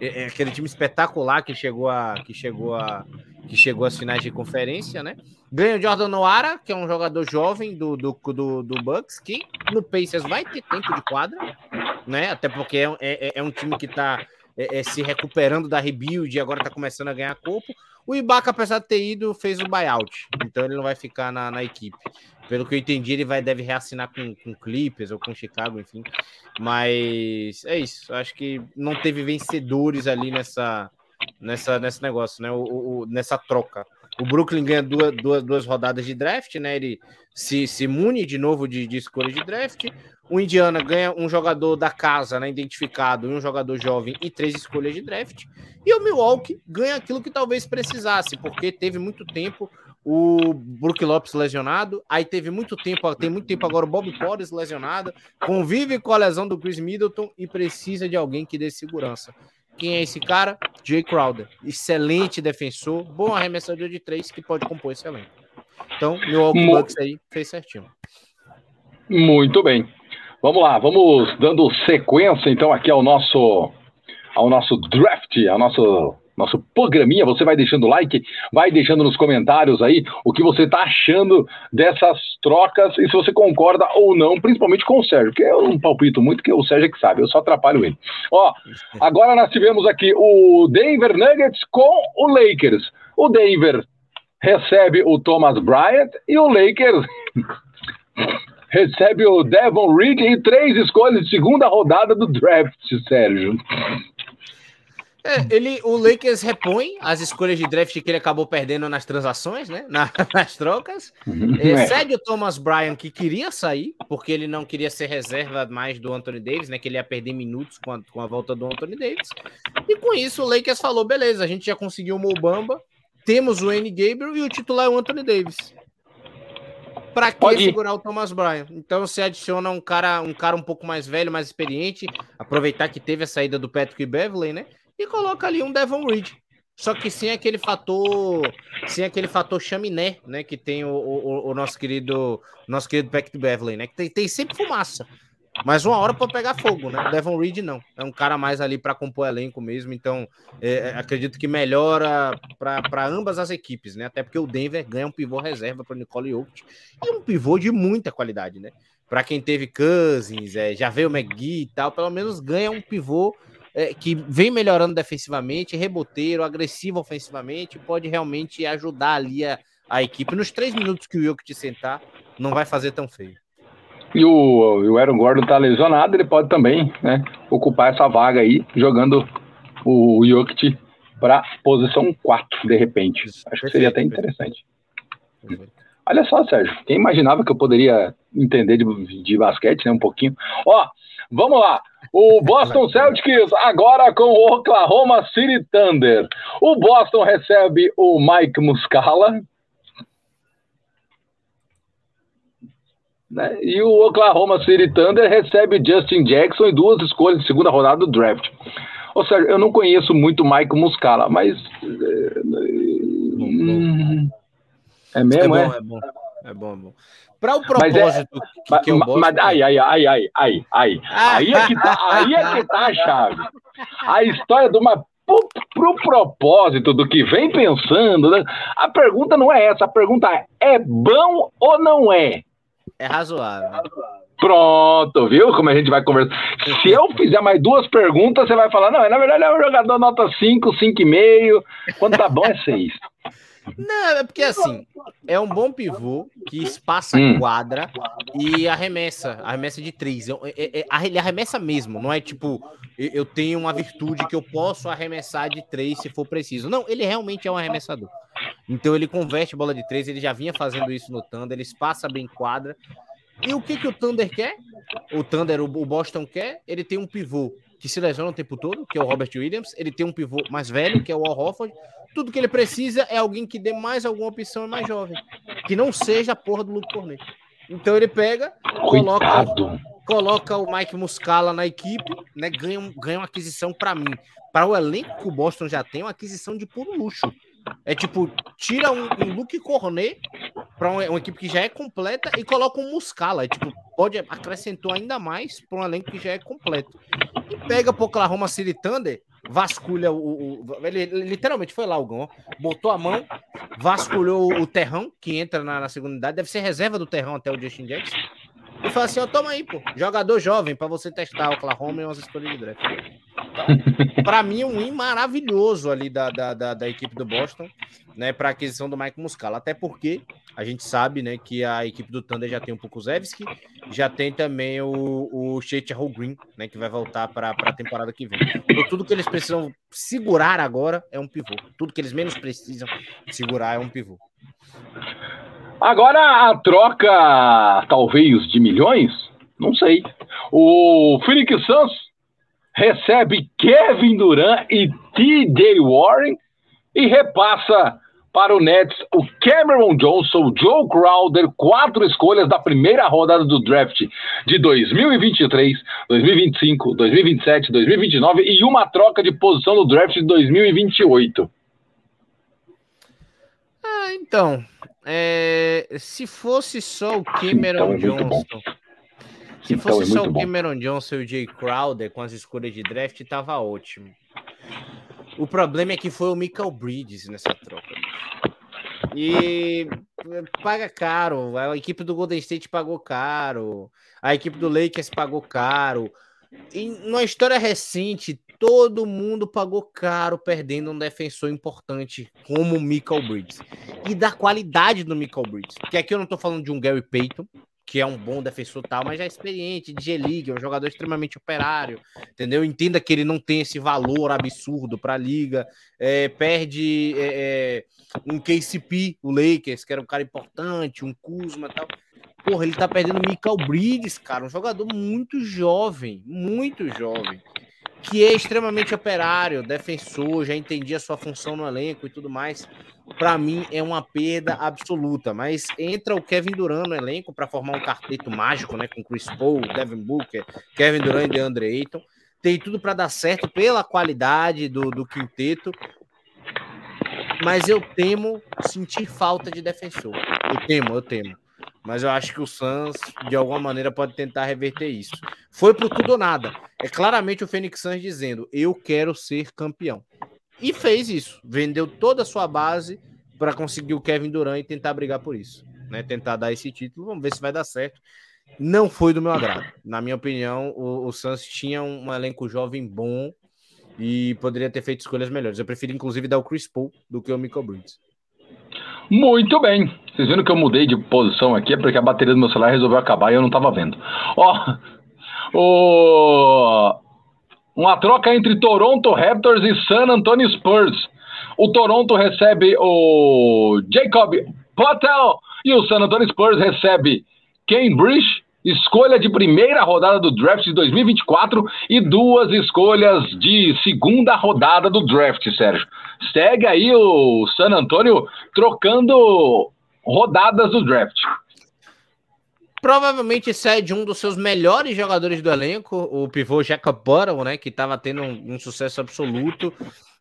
É, é, aquele time espetacular que chegou a que chegou a que chegou às finais de conferência, né? Ganha o Jordan Noara, que é um jogador jovem do, do, do, do Bucks, que no Pacers vai ter tempo de quadra, né? Até porque é, é, é um time que está é, é, se recuperando da rebuild e agora está começando a ganhar corpo. O Ibaka, apesar de ter ido, fez o buyout, então ele não vai ficar na, na equipe. Pelo que eu entendi, ele vai, deve reassinar com, com Clippers ou com Chicago, enfim. Mas é isso. Acho que não teve vencedores ali nessa, nessa, nesse negócio, né? O, o, nessa troca. O Brooklyn ganha duas, duas, duas rodadas de draft, né? Ele se, se mune de novo de, de escolha de draft. O Indiana ganha um jogador da casa, né? Identificado, um jogador jovem e três escolhas de draft. E o Milwaukee ganha aquilo que talvez precisasse, porque teve muito tempo o Brook Lopes lesionado, aí teve muito tempo, tem muito tempo agora o Bob Porres lesionado, convive com a lesão do Chris Middleton e precisa de alguém que dê segurança. Quem é esse cara? Jay Crowder. Excelente defensor, bom arremessador de três que pode compor esse elenco. Então, meu Bucks aí fez certinho. Muito bem. Vamos lá, vamos dando sequência então aqui ao nosso ao nosso draft, ao nosso nosso programinha. Você vai deixando o like, vai deixando nos comentários aí o que você está achando dessas trocas e se você concorda ou não, principalmente com o Sérgio, porque eu não palpito muito, que o Sérgio é que sabe, eu só atrapalho ele. Ó, agora nós tivemos aqui o Denver Nuggets com o Lakers. O Denver recebe o Thomas Bryant e o Lakers recebe o Devon Reed e três escolhas de segunda rodada do draft, Sérgio. É, ele, o Lakers repõe as escolhas de draft que ele acabou perdendo nas transações, né? Na, nas trocas. Uhum. É, é. Cede o Thomas Bryan, que queria sair, porque ele não queria ser reserva mais do Anthony Davis, né? Que ele ia perder minutos com a, com a volta do Anthony Davis. E com isso, o Lakers falou: beleza, a gente já conseguiu o Mobamba, temos o N. Gabriel e o titular é o Anthony Davis. Para que Pode segurar o Thomas Bryan? Então você adiciona um cara, um cara um pouco mais velho, mais experiente, aproveitar que teve a saída do Patrick Beverley, né? E coloca ali um Devon Reed. Só que sem aquele fator, sem aquele fator chaminé, né? Que tem o, o, o nosso querido, nosso querido Patrick Beverley, né? Que tem, tem sempre fumaça. Mas uma hora para pegar fogo, né? Devon Reed não. É um cara mais ali para compor elenco mesmo. Então, é, é acredito que melhora para ambas as equipes, né? Até porque o Denver ganha um pivô reserva para Nicole Jokic e um pivô de muita qualidade, né? Para quem teve Cousins, é, já veio o McGee e tal, pelo menos ganha um pivô é, que vem melhorando defensivamente, reboteiro, agressivo ofensivamente, pode realmente ajudar ali a, a equipe. Nos três minutos que o Jokic sentar, não vai fazer tão feio. E o, o Aaron Gordon tá lesionado, ele pode também né, ocupar essa vaga aí, jogando o Jokic para posição 4, de repente. Acho perfeito, que seria até interessante. Perfeito. Olha só, Sérgio, quem imaginava que eu poderia entender de, de basquete, né, um pouquinho. Ó, vamos lá. O Boston Celtics agora com o Oklahoma City Thunder. O Boston recebe o Mike Muscala. Né? E o Oklahoma City Thunder recebe Justin Jackson e duas escolhas de segunda rodada do draft. Ou seja, eu não conheço muito Mike Muscala, mas. Hum, é mesmo, é? Bom, é? é bom, é bom, é bom. Para o propósito mas é, que, que eu gosto. Mas aí, aí, aí, aí, aí, aí. Aí é que tá, aí é que tá a chave. A história de uma para o propósito do que vem pensando, né? a pergunta não é essa, a pergunta é: é bom ou não é? É razoável. Pronto, viu como a gente vai conversar? Se eu fizer mais duas perguntas, você vai falar: não, na verdade é um jogador nota 5, 5,5, quando tá bom é 6. Não, é porque assim, é um bom pivô que espaça hum. quadra e arremessa, arremessa de três. É, é, é, ele arremessa mesmo, não é tipo, eu tenho uma virtude que eu posso arremessar de três se for preciso. Não, ele realmente é um arremessador. Então ele converte bola de três, ele já vinha fazendo isso no Thunder, ele espaça bem quadra. E o que, que o Thunder quer? O Thunder, o Boston quer? Ele tem um pivô que se lesiona o tempo todo, que é o Robert Williams. Ele tem um pivô mais velho, que é o Al Hofford. Tudo que ele precisa é alguém que dê mais alguma opção e mais jovem. Que não seja a porra do Luke Cornet. Então ele pega, coloca, coloca o Mike Muscala na equipe, né? Ganha, ganha uma aquisição para mim. Para o elenco que o Boston já tem, uma aquisição de puro luxo. É tipo, tira um, um Luke Cornet para uma, uma, equipe que já é completa e coloca um Muscala. É, tipo, pode acrescentou ainda mais para um elenco que já é completo. E pega o Oklahoma City Thunder, vasculha o, o, ele literalmente foi lá o Gão, botou a mão, vasculhou o terrão que entra na, na segunda unidade, deve ser reserva do terrão até o Justin Jackson. E fala assim: ó, toma aí, pô, jogador jovem para você testar o Oklahoma e umas escolhas de draft. Então, para mim, um win maravilhoso ali da, da, da, da equipe do Boston, né, para aquisição do Mike Muscala. Até porque a gente sabe, né, que a equipe do Thunder já tem um pouco Zevski, já tem também o, o Shea Green, né, que vai voltar para a temporada que vem. Então, tudo que eles precisam segurar agora é um pivô. Tudo que eles menos precisam segurar é um pivô. Agora a troca, talvez, de milhões? Não sei. O Phoenix Suns recebe Kevin Durant e TJ Warren e repassa para o Nets o Cameron Johnson, Joe Crowder, quatro escolhas da primeira rodada do draft de 2023, 2025, 2027, 2029 e uma troca de posição no draft de 2028. Ah, então, é, se fosse só o Cameron então é Johnson, se então fosse é só o Cameron Johnson e o Jay Crowder com as escolhas de draft, tava ótimo. O problema é que foi o Michael Bridges nessa troca. E paga caro. A equipe do Golden State pagou caro. A equipe do Lakers pagou caro. E numa história recente, todo mundo pagou caro perdendo um defensor importante como o Michael Bridges. E da qualidade do Michael Bridges. Porque aqui eu não tô falando de um Gary Payton, que é um bom defensor tal, mas já é experiente, de G-League, é um jogador extremamente operário, entendeu? Entenda que ele não tem esse valor absurdo para a liga, é, perde é, é, um KCP, o Lakers, que era um cara importante, um Kuzma tal. Porra, ele tá perdendo o Michael Bridges, cara, um jogador muito jovem, muito jovem, que é extremamente operário, defensor, já entendia sua função no elenco e tudo mais para mim é uma perda absoluta. Mas entra o Kevin Durant no elenco para formar um quarteto mágico, né? Com Chris Paul, Devin Booker, Kevin Durant e DeAndre Ayton. Tem tudo para dar certo pela qualidade do, do quinteto. Mas eu temo sentir falta de defensor. Eu temo, eu temo. Mas eu acho que o Suns, de alguma maneira, pode tentar reverter isso. Foi pro tudo ou nada. É claramente o Phoenix Suns dizendo: eu quero ser campeão. E fez isso. Vendeu toda a sua base para conseguir o Kevin Durant e tentar brigar por isso. Né? Tentar dar esse título. Vamos ver se vai dar certo. Não foi do meu agrado. Na minha opinião, o, o Suns tinha um elenco jovem bom e poderia ter feito escolhas melhores. Eu prefiro, inclusive, dar o Chris Paul do que o Michael Bridges. Muito bem. Vocês viram que eu mudei de posição aqui, é porque a bateria do meu celular resolveu acabar e eu não estava vendo. Ó, o uma troca entre Toronto Raptors e San Antonio Spurs. O Toronto recebe o Jacob Potel e o San Antonio Spurs recebe Cambridge, escolha de primeira rodada do draft de 2024 e duas escolhas de segunda rodada do draft, Sérgio. Segue aí o San Antonio trocando rodadas do draft. Provavelmente cede um dos seus melhores jogadores do elenco, o pivô Jacob Buttle, né? Que estava tendo um, um, sucesso absoluto.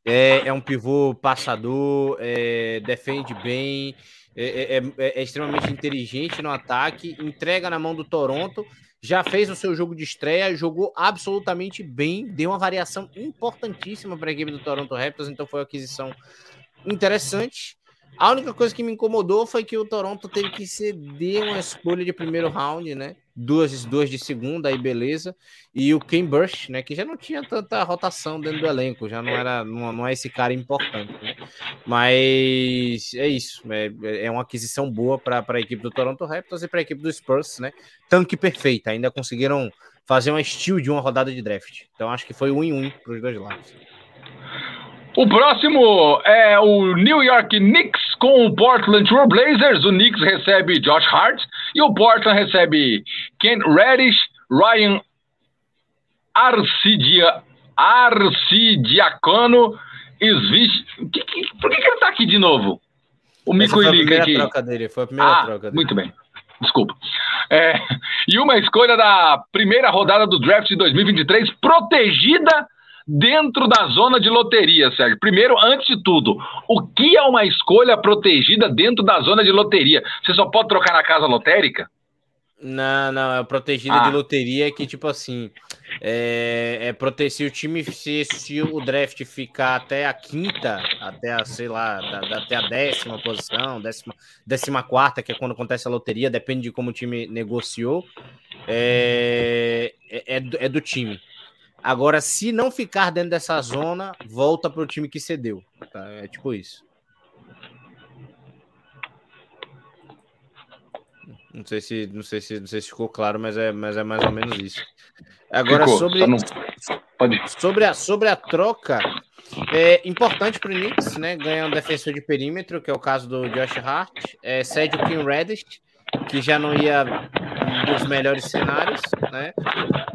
É, é um pivô passador, é, defende bem, é, é, é, é, extremamente inteligente no ataque, entrega na mão do Toronto. Já fez o seu jogo de estreia, jogou absolutamente bem, deu uma variação importantíssima para a equipe do Toronto Raptors, então foi uma aquisição interessante. A única coisa que me incomodou foi que o Toronto teve que ceder uma escolha de primeiro round, né? Duas, duas de segunda, aí beleza. E o Ken né? Que já não tinha tanta rotação dentro do elenco, já não era, não, não é esse cara importante. Né? Mas é isso, é, é uma aquisição boa para a equipe do Toronto Raptors e para a equipe do Spurs, né? Tanque perfeita, ainda conseguiram fazer uma steal de uma rodada de draft. Então acho que foi um em um para os dois lados. O próximo é o New York Knicks com o Portland Trail Blazers. O Knicks recebe Josh Hart e o Portland recebe Ken Reddish, Ryan Arcidia, Arcidiacono e Svich. Que, que, por que, que, ele tá aqui de novo? O Mico Ilica aqui. Troca dele, foi a primeira ah, troca dele. Muito bem. Desculpa. É, e uma escolha da primeira rodada do draft de 2023, protegida dentro da zona de loteria, Sérgio. Primeiro, antes de tudo, o que é uma escolha protegida dentro da zona de loteria? Você só pode trocar na casa lotérica? Não, não, é protegida ah. de loteria que, tipo assim, é, é proteger se o time, se, se, o draft ficar até a quinta, até a, sei lá, da, da, até a décima posição, décima, décima quarta, que é quando acontece a loteria, depende de como o time negociou, é, é, é do, é do time. Agora, se não ficar dentro dessa zona, volta para o time que cedeu. Tá? É tipo isso. Não sei se não sei se não sei se ficou claro, mas é, mas é mais ou menos isso. Agora ficou, sobre não... sobre a sobre a troca é importante para o Knicks, né? Ganhar um defensor de perímetro, que é o caso do Josh Hart, é, cede o Kim Reddish, que já não ia dos melhores cenários, né?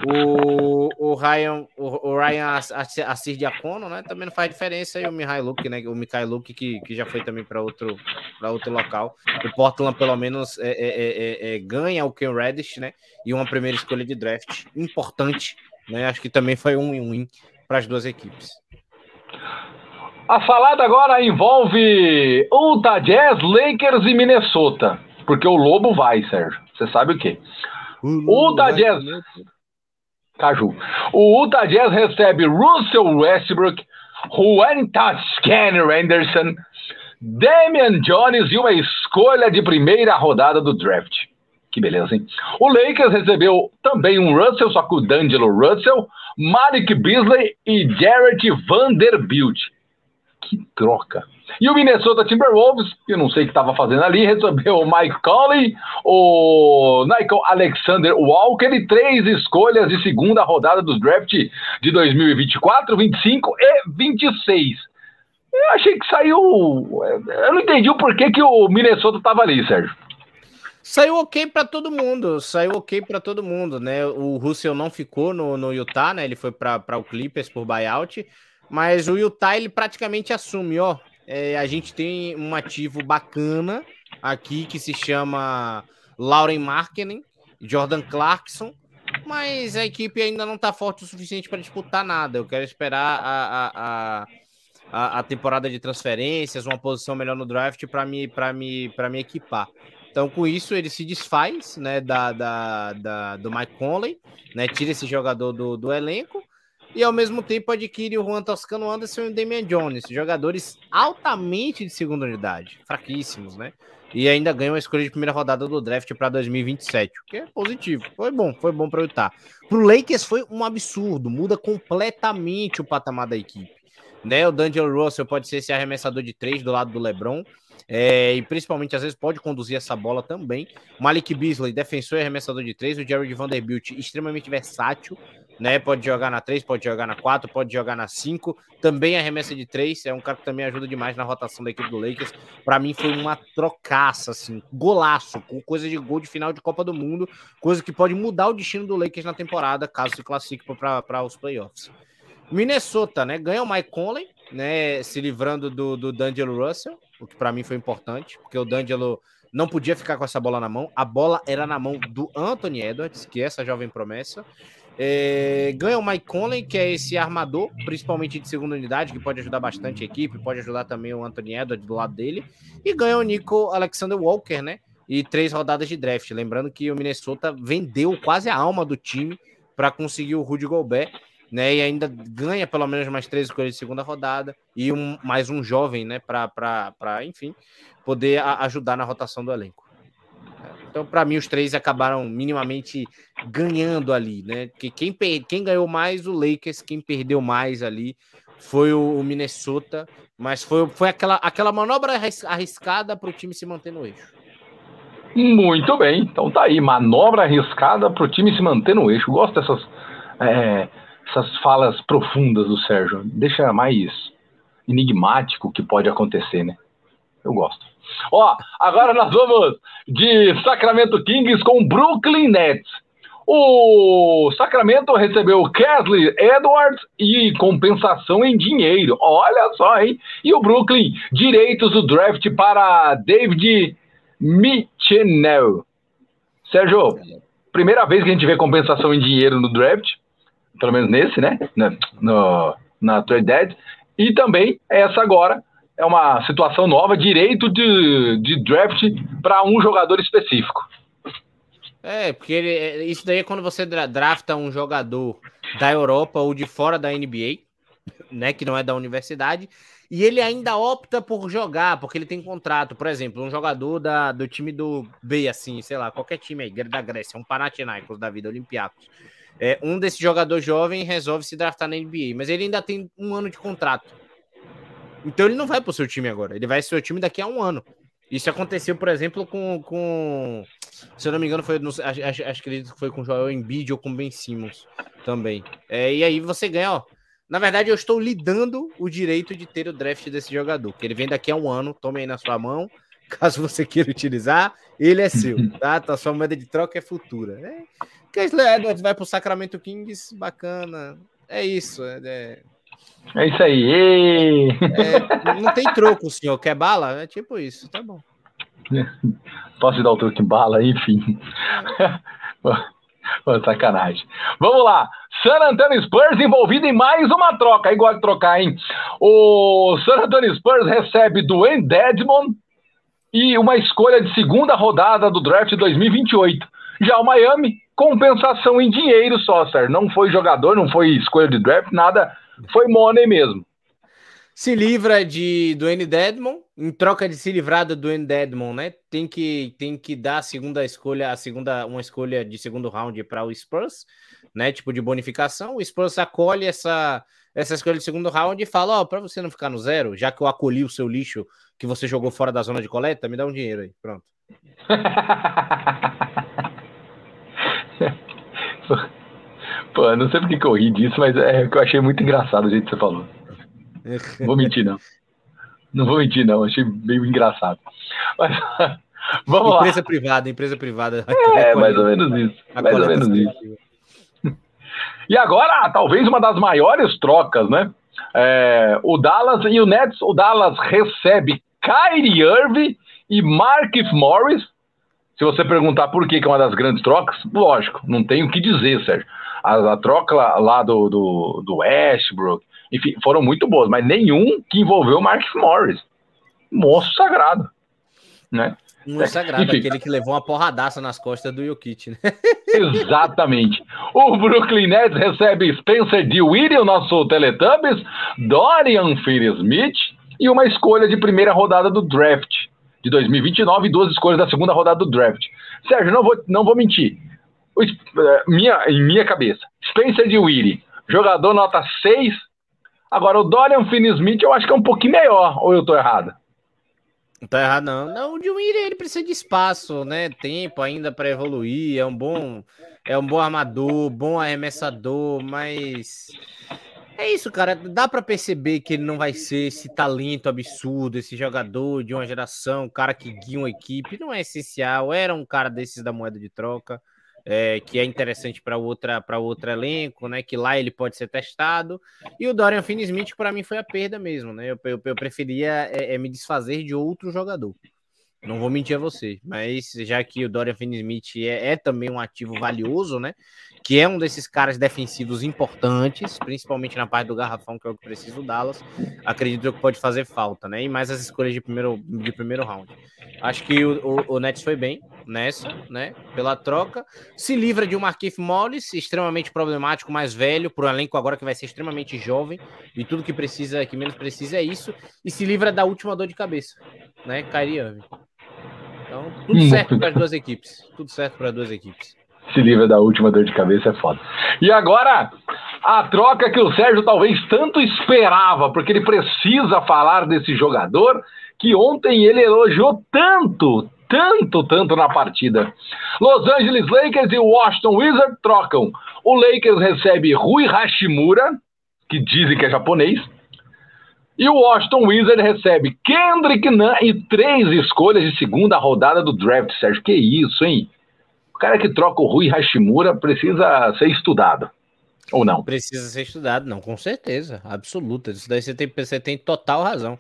O, o Ryan, o, o Ryan Assir Diacono, né? Também não faz diferença. E o Mihai Luke, né? O Mihai Luke, que, que já foi também para outro, outro local. O Portland, pelo menos, é, é, é, é, ganha o Ken Reddish, né? E uma primeira escolha de draft importante, né? Acho que também foi um win para as duas equipes. A falada agora envolve Utah Jazz, Lakers e Minnesota. Porque o Lobo vai, Sérgio. Você sabe o quê? O Utah Jazz. Caju. O Utah Jazz recebe Russell Westbrook, Juan Scanner Anderson, Damian Jones e uma escolha de primeira rodada do draft. Que beleza, hein? O Lakers recebeu também um Russell, só que o D'Angelo Russell, Malik Beasley e Jarrett Vanderbilt. Que troca. E o Minnesota Timberwolves, que eu não sei o que estava fazendo ali, recebeu o Mike Conley, o Michael Alexander Walker e três escolhas de segunda rodada dos draft de 2024, 25 e 26. Eu achei que saiu. Eu não entendi o porquê que o Minnesota estava ali, Sérgio. Saiu ok para todo mundo, saiu ok para todo mundo, né? O Russell não ficou no, no Utah, né? Ele foi para o Clippers por buyout, mas o Utah ele praticamente assume, ó, é, a gente tem um ativo bacana aqui que se chama Lauren Markkinen, Jordan Clarkson, mas a equipe ainda não está forte o suficiente para disputar nada. Eu quero esperar a, a, a, a, temporada de transferências, uma posição melhor no draft para me, me, me equipar. Então, com isso, ele se desfaz né, da, da, da, do Mike Conley, né, tira esse jogador do, do elenco e ao mesmo tempo adquire o Juan Toscano Anderson e o Damian Jones, jogadores altamente de segunda unidade, fraquíssimos, né? E ainda ganham a escolha de primeira rodada do draft para 2027, o que é positivo. Foi bom, foi bom para o Utah. Para o Lakers foi um absurdo, muda completamente o patamar da equipe. Né? O D'Angelo Russell pode ser esse arremessador de três do lado do LeBron, é, e principalmente às vezes pode conduzir essa bola também. Malik Beasley, defensor e arremessador de três. O Jared Vanderbilt, extremamente versátil, né? Pode jogar na 3, pode jogar na 4, pode jogar na 5. Também arremessa de 3, é um cara que também ajuda demais na rotação da equipe do Lakers. Para mim foi uma trocaça, assim, golaço, com coisa de gol de final de Copa do Mundo, coisa que pode mudar o destino do Lakers na temporada, caso se classifique para os playoffs. Minnesota, né? Ganha o Mike Conley, né? Se livrando do, do D'Angelo Russell, o que para mim foi importante, porque o D'Angelo não podia ficar com essa bola na mão. A bola era na mão do Anthony Edwards, que é essa jovem promessa. É, ganha o Mike Conley, que é esse armador, principalmente de segunda unidade, que pode ajudar bastante a equipe, pode ajudar também o Anthony Edwards do lado dele. E ganha o Nico Alexander Walker, né? E três rodadas de draft. Lembrando que o Minnesota vendeu quase a alma do time para conseguir o Rudy Gobert, né? E ainda ganha pelo menos mais três escolhas de segunda rodada e um, mais um jovem, né? Para, enfim, poder a, ajudar na rotação do elenco. Então, para mim, os três acabaram minimamente ganhando ali, né? Que quem, quem ganhou mais, o Lakers, quem perdeu mais ali foi o, Minnesota, mas foi, foi aquela, aquela manobra arriscada para o time se manter no eixo. Muito bem, então tá aí, manobra arriscada para o time se manter no eixo. Gosto dessas é, essas falas profundas do Sérgio. Deixa mais enigmático o que pode acontecer, né? Eu gosto. Ó, agora nós vamos de Sacramento Kings com Brooklyn Nets. O Sacramento recebeu Kesley Edwards e compensação em dinheiro. Olha só, hein? E o Brooklyn, direitos do draft para David Michenel. Sérgio, primeira vez que a gente vê compensação em dinheiro no draft, pelo menos nesse, né? Na, no, na Trade Dead. E também essa agora é uma situação nova, direito de, de draft para um jogador específico. É, porque ele, é, isso daí é quando você drafta um jogador da Europa ou de fora da NBA, né, que não é da universidade, e ele ainda opta por jogar, porque ele tem contrato. Por exemplo, um jogador da, do time do B, assim, sei lá, qualquer time aí, da Grécia, um Panathinaikos da vida, Olympiacos. É, um desses jogadores jovens resolve se draftar na NBA, mas ele ainda tem um ano de contrato. Então ele não vai para o seu time agora, ele vai ser o time daqui a um ano. Isso aconteceu, por exemplo, com. com se eu não me engano, foi. acho, acho que foi com o Joel Embiid ou com Ben Simmons também. É, e aí você ganha, ó. Na verdade, eu estou lhe dando o direito de ter o draft desse jogador, que ele vem daqui a um ano, tome aí na sua mão. Caso você queira utilizar, ele é seu, tá? A sua moeda de troca é futura. É. Kessler Edwards vai para o Sacramento Kings, bacana. É isso. É, é... É isso aí. É, não tem troco, senhor. Quer bala? É tipo isso, tá bom. Posso dar o troco em bala, enfim. sacanagem. Vamos lá. San Antonio Spurs envolvido em mais uma troca. Gosta de trocar, hein? O San Antonio Spurs recebe Dwayne Dedmon e uma escolha de segunda rodada do draft 2028. Já o Miami, compensação em dinheiro só. Não foi jogador, não foi escolha de draft, nada foi money mesmo. Se livra de do N Dedmon, em troca de se livrar do N Dedmon, né? Tem que tem que dar a segunda escolha, a segunda uma escolha de segundo round para o Spurs, né? Tipo de bonificação. O Spurs acolhe essa essa escolha de segundo round e fala, ó, oh, para você não ficar no zero, já que eu acolhi o seu lixo que você jogou fora da zona de coleta, me dá um dinheiro aí, pronto. Pô, não sei porque que eu ri disso, mas é que eu achei muito engraçado o jeito que você falou. Não vou mentir, não. Não vou mentir, não. Achei meio engraçado. Mas, vamos empresa lá. Empresa privada, empresa privada. É, mais ou menos isso. Mais ou menos isso. E agora, talvez uma das maiores trocas, né? É, o Dallas e o Nets. O Dallas recebe Kyrie Irving e Markif Morris. Se você perguntar por que, é uma das grandes trocas, lógico, não tem o que dizer, Sérgio a, a troca lá do, do, do, Westbrook, enfim, foram muito boas, mas nenhum que envolveu o Mark Morris. Monstro sagrado, né? Um sagrado, Enfim, aquele que levou uma porradaça nas costas do Jokic, né? Exatamente. O Brooklyn Nets recebe Spencer Dinwiddie, o nosso Teletubbies, Dorian Finney-Smith e uma escolha de primeira rodada do draft de 2029 e duas escolhas da segunda rodada do draft. Sérgio, não vou, não vou mentir. É, minha, em minha cabeça, Spencer de Weary, jogador nota 6. Agora, o Dorian Finney-Smith eu acho que é um pouquinho melhor, ou eu tô errado? Não tá errado, não. Não, o de Weary, ele precisa de espaço, né? Tempo ainda para evoluir. É um bom, é um bom armador, bom arremessador, mas é isso, cara. Dá para perceber que ele não vai ser esse talento absurdo, esse jogador de uma geração, cara que guia uma equipe. Não é essencial. Era um cara desses da moeda de troca é, que é interessante para outra para outro elenco, né? Que lá ele pode ser testado. E o Dorian Finney-Smith para mim foi a perda mesmo, né? Eu, eu, eu preferia é, é, me desfazer de outro jogador. Não vou mentir a você, mas já que o Dorian Finney-Smith é, é, também um ativo valioso, né? Que é um desses caras defensivos importantes, principalmente na parte do garrafão, que é o que precisa o Dallas, acredito que pode fazer falta, né? E mais as escolhas de primeiro, de primeiro round. Acho que o, o, o Nets foi bem nessa, né? Pela troca. Se livra de um Marquinhos Mollis, extremamente problemático, mais velho, para o elenco agora que vai ser extremamente jovem, e tudo que precisa, que menos precisa é isso, e se livra da última dor de cabeça, né? Kyrie Irving. Então, tudo certo para as duas equipes. Tudo certo para as duas equipes. Se livra da última dor de cabeça é foda. E agora, a troca que o Sérgio talvez tanto esperava, porque ele precisa falar desse jogador que ontem ele elogiou tanto, tanto, tanto na partida. Los Angeles Lakers e Washington Wizards trocam. O Lakers recebe Rui Hashimura, que dizem que é japonês, e o Washington Wizard recebe Kendrick Nunn e três escolhas de segunda rodada do draft, Sérgio. Que isso, hein? O cara que troca o Rui Hashimura precisa ser estudado. Ou não? Precisa ser estudado, não, com certeza, absoluta. Isso daí você tem, você tem total razão.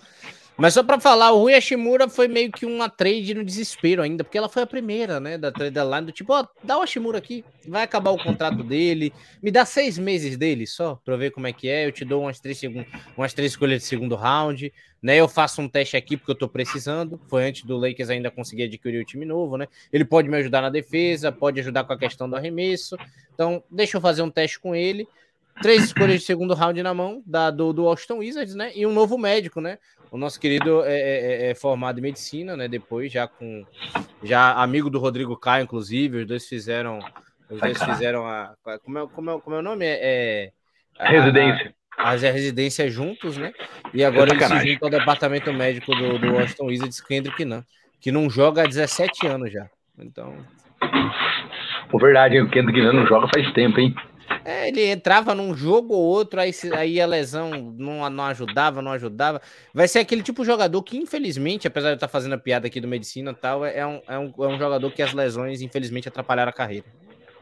Mas só para falar, o Rui Hashimura foi meio que uma trade no desespero ainda, porque ela foi a primeira, né, da trade line, do tipo, ó, dá o Hashimura aqui, vai acabar o contrato dele, me dá seis meses dele só, eu ver como é que é, eu te dou umas três, umas três escolhas de segundo round, né, eu faço um teste aqui porque eu tô precisando, foi antes do Lakers ainda conseguir adquirir o time novo, né, ele pode me ajudar na defesa, pode ajudar com a questão do arremesso, então deixa eu fazer um teste com ele, três escolhas de segundo round na mão da, do, do Wizards, né? E um novo médico, né? O nosso querido é, é, é, é, formado em medicina, né? Depois, já com já amigo do Rodrigo Caio, inclusive, os dois fizeram. Os dois fizeram a. Como é, como é, como é o nome? É, a, residência. A, a, residência juntos, né? E agora eles se juntam ao departamento médico do, do Washington Wizards, Kendrick Nunn, que não joga há 17 anos já. Então. Por verdade, o Kendrick Nunn não joga faz tempo, hein? É, ele entrava num jogo ou outro, aí, aí a lesão não, não ajudava, não ajudava. Vai ser aquele tipo de jogador que, infelizmente, apesar de eu estar fazendo a piada aqui do medicina e tal, é um, é, um, é um jogador que as lesões, infelizmente, atrapalharam a carreira.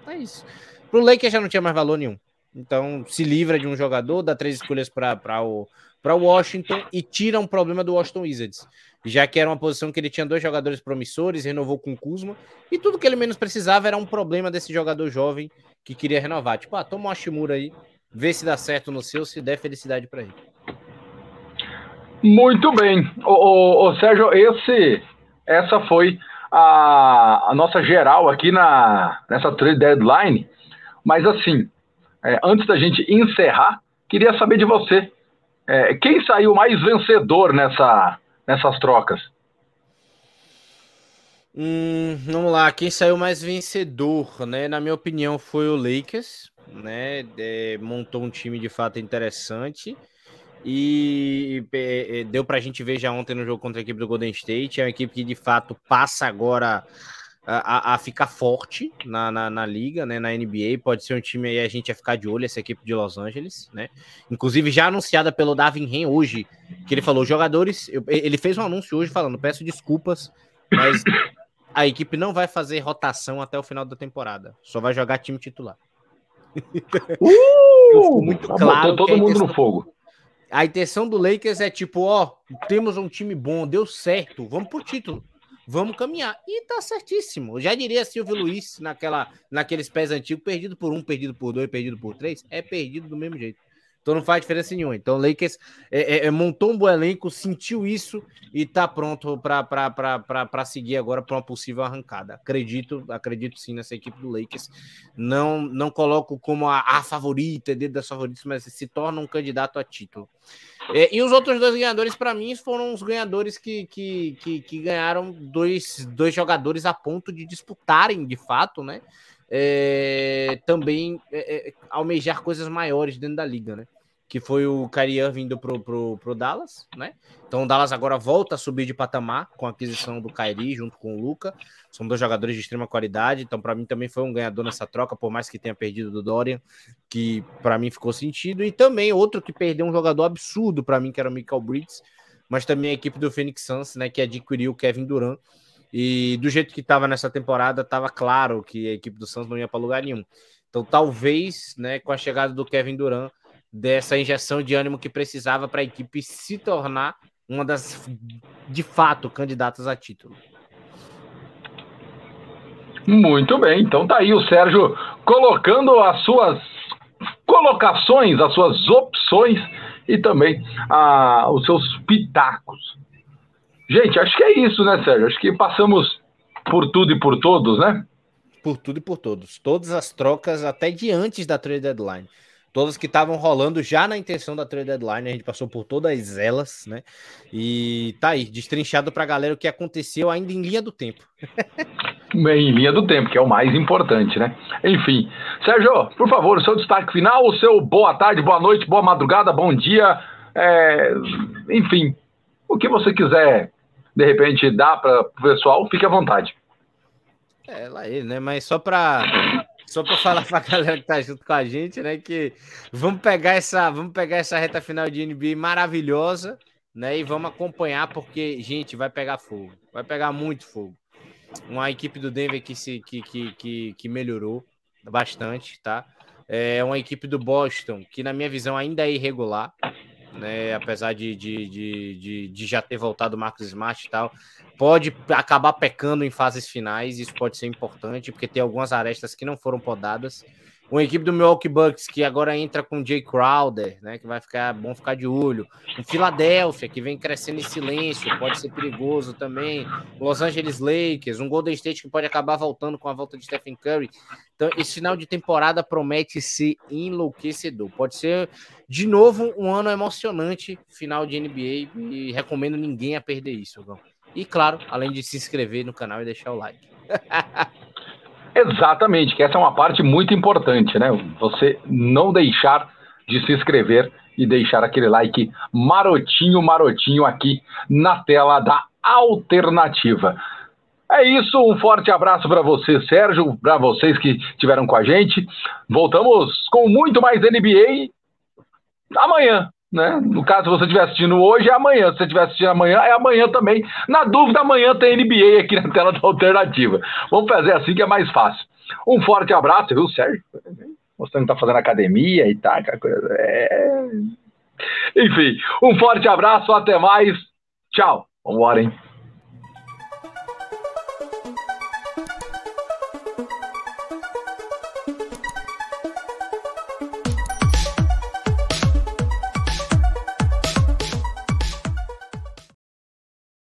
É isso. Pro Lakers já não tinha mais valor nenhum. Então, se livra de um jogador, dá três escolhas para o para Washington e tira um problema do Washington Wizards, já que era uma posição que ele tinha dois jogadores promissores, renovou com o Kuzma, e tudo que ele menos precisava era um problema desse jogador jovem que queria renovar. Tipo, ah, toma o Ashimura aí, vê se dá certo no seu, se der felicidade para ele. Muito bem. O, Sérgio, esse, essa foi a, a nossa geral aqui na, nessa trade deadline, mas assim, é, antes da gente encerrar, queria saber de você. É, quem saiu mais vencedor nessa, nessas trocas? Hum, vamos lá, quem saiu mais vencedor, né? Na minha opinião, foi o Lakers, né? É, montou um time de fato interessante e é, é deu para a gente ver já ontem no jogo contra a equipe do Golden State. É uma equipe que de fato passa agora a, a ficar forte na, na, na, liga, né, na NBA. Pode ser um time aí a gente ia ficar de olho, essa equipe de Los Angeles, né? Inclusive já anunciada pelo Davin Hen hoje, que ele falou: jogadores. Eu, ele fez um anúncio hoje falando: peço desculpas, mas a equipe não vai fazer rotação até o final da temporada. Só vai jogar time titular. Uh, muito tá claro. todo mundo intenção, no fogo. A intenção do Lakers é tipo: ó, temos um time bom, deu certo, vamos pro título vamos caminhar. E tá certíssimo. Eu já diria Silvio Luiz naquela, naqueles pés antigos, perdido por um, perdido por dois, perdido por três, é perdido do mesmo jeito. Então não faz diferença nenhuma. Então o Lakers é, é, é montou um bom elenco, sentiu isso e tá pronto para seguir agora para uma possível arrancada. Acredito, acredito sim nessa equipe do Lakers. Não não coloco como a, a favorita, dentro das favoritas, mas se torna um candidato a título. É, e os outros dois ganhadores, para mim, foram os ganhadores que, que, que, que, ganharam dois, dois jogadores a ponto de disputarem de fato, né? É, também é, é almejar coisas maiores dentro da liga, né? que foi o Kyrie vindo pro, pro, pro Dallas, né? Então o Dallas agora volta a subir de patamar com a aquisição do Kyrie junto com o Luca. São dois jogadores de extrema qualidade, então para mim também foi um ganhador nessa troca, por mais que tenha perdido do Dorian, que para mim ficou sentido. E também outro que perdeu um jogador absurdo para mim, que era o Michael Bridges, mas também a equipe do Phoenix Suns, né, que adquiriu o Kevin Durant. E do jeito que estava nessa temporada, estava claro que a equipe do Suns não ia para lugar nenhum. Então talvez, né, com a chegada do Kevin Durant, dessa injeção de ânimo que precisava para a equipe se tornar uma das, de fato, candidatas a título. Muito bem, então tá aí o Sérgio colocando as suas colocações, as suas opções e também ah, os seus pitacos. Gente, acho que é isso, né, Sérgio? Acho que passamos por tudo e por todos, né? Por tudo e por todos. Todas as trocas, até de antes da trade deadline. Todas que estavam rolando já na intenção da trade deadline, a gente passou por todas elas, né? E tá aí, destrinchado pra galera o que aconteceu ainda em linha do tempo. em linha do tempo, que é o mais importante, né? Enfim. Sérgio, por favor, o seu destaque final, o seu boa tarde, boa noite, boa madrugada, bom dia, é... enfim, o que você quiser, de repente, dar para o pessoal, fique à vontade. É, lá ele, né? Mas só para só para falar para a galera que tá junto com a gente, né, que vamos pegar essa, vamos pegar essa reta final de NBA maravilhosa, né, e vamos acompanhar porque, gente, vai pegar fogo. Vai pegar muito fogo uma equipe do Denver que, se, que, que, que, que melhorou bastante, tá? É uma equipe do Boston que, na minha visão, ainda é irregular, né? Apesar de, de, de, de, de já ter voltado o Marcos Smart e tal, pode acabar pecando em fases finais. Isso pode ser importante, porque tem algumas arestas que não foram podadas. Uma equipe do Milwaukee Bucks que agora entra com Jay Crowder, né? Que vai ficar bom ficar de olho. Um Philadelphia que vem crescendo em silêncio, pode ser perigoso também. Los Angeles Lakers, um Golden State que pode acabar voltando com a volta de Stephen Curry. Então, esse final de temporada promete ser enlouquecedor. Pode ser, de novo, um ano emocionante, final de NBA, e recomendo ninguém a perder isso. E claro, além de se inscrever no canal e deixar o like. Exatamente, que essa é uma parte muito importante, né? Você não deixar de se inscrever e deixar aquele like marotinho, marotinho aqui na tela da alternativa. É isso, um forte abraço para você, Sérgio, para vocês que estiveram com a gente. Voltamos com muito mais NBA amanhã, né? No caso, se você estiver assistindo hoje, é amanhã. Se você estiver assistindo amanhã, é amanhã também. Na dúvida, amanhã tem NBA aqui na tela da alternativa. Vamos fazer assim que é mais fácil. Um forte abraço, viu, Sérgio? Mostrando que tá fazendo academia e tal, coisa. É... Enfim, um forte abraço, até mais. Tchau. Vambora, hein?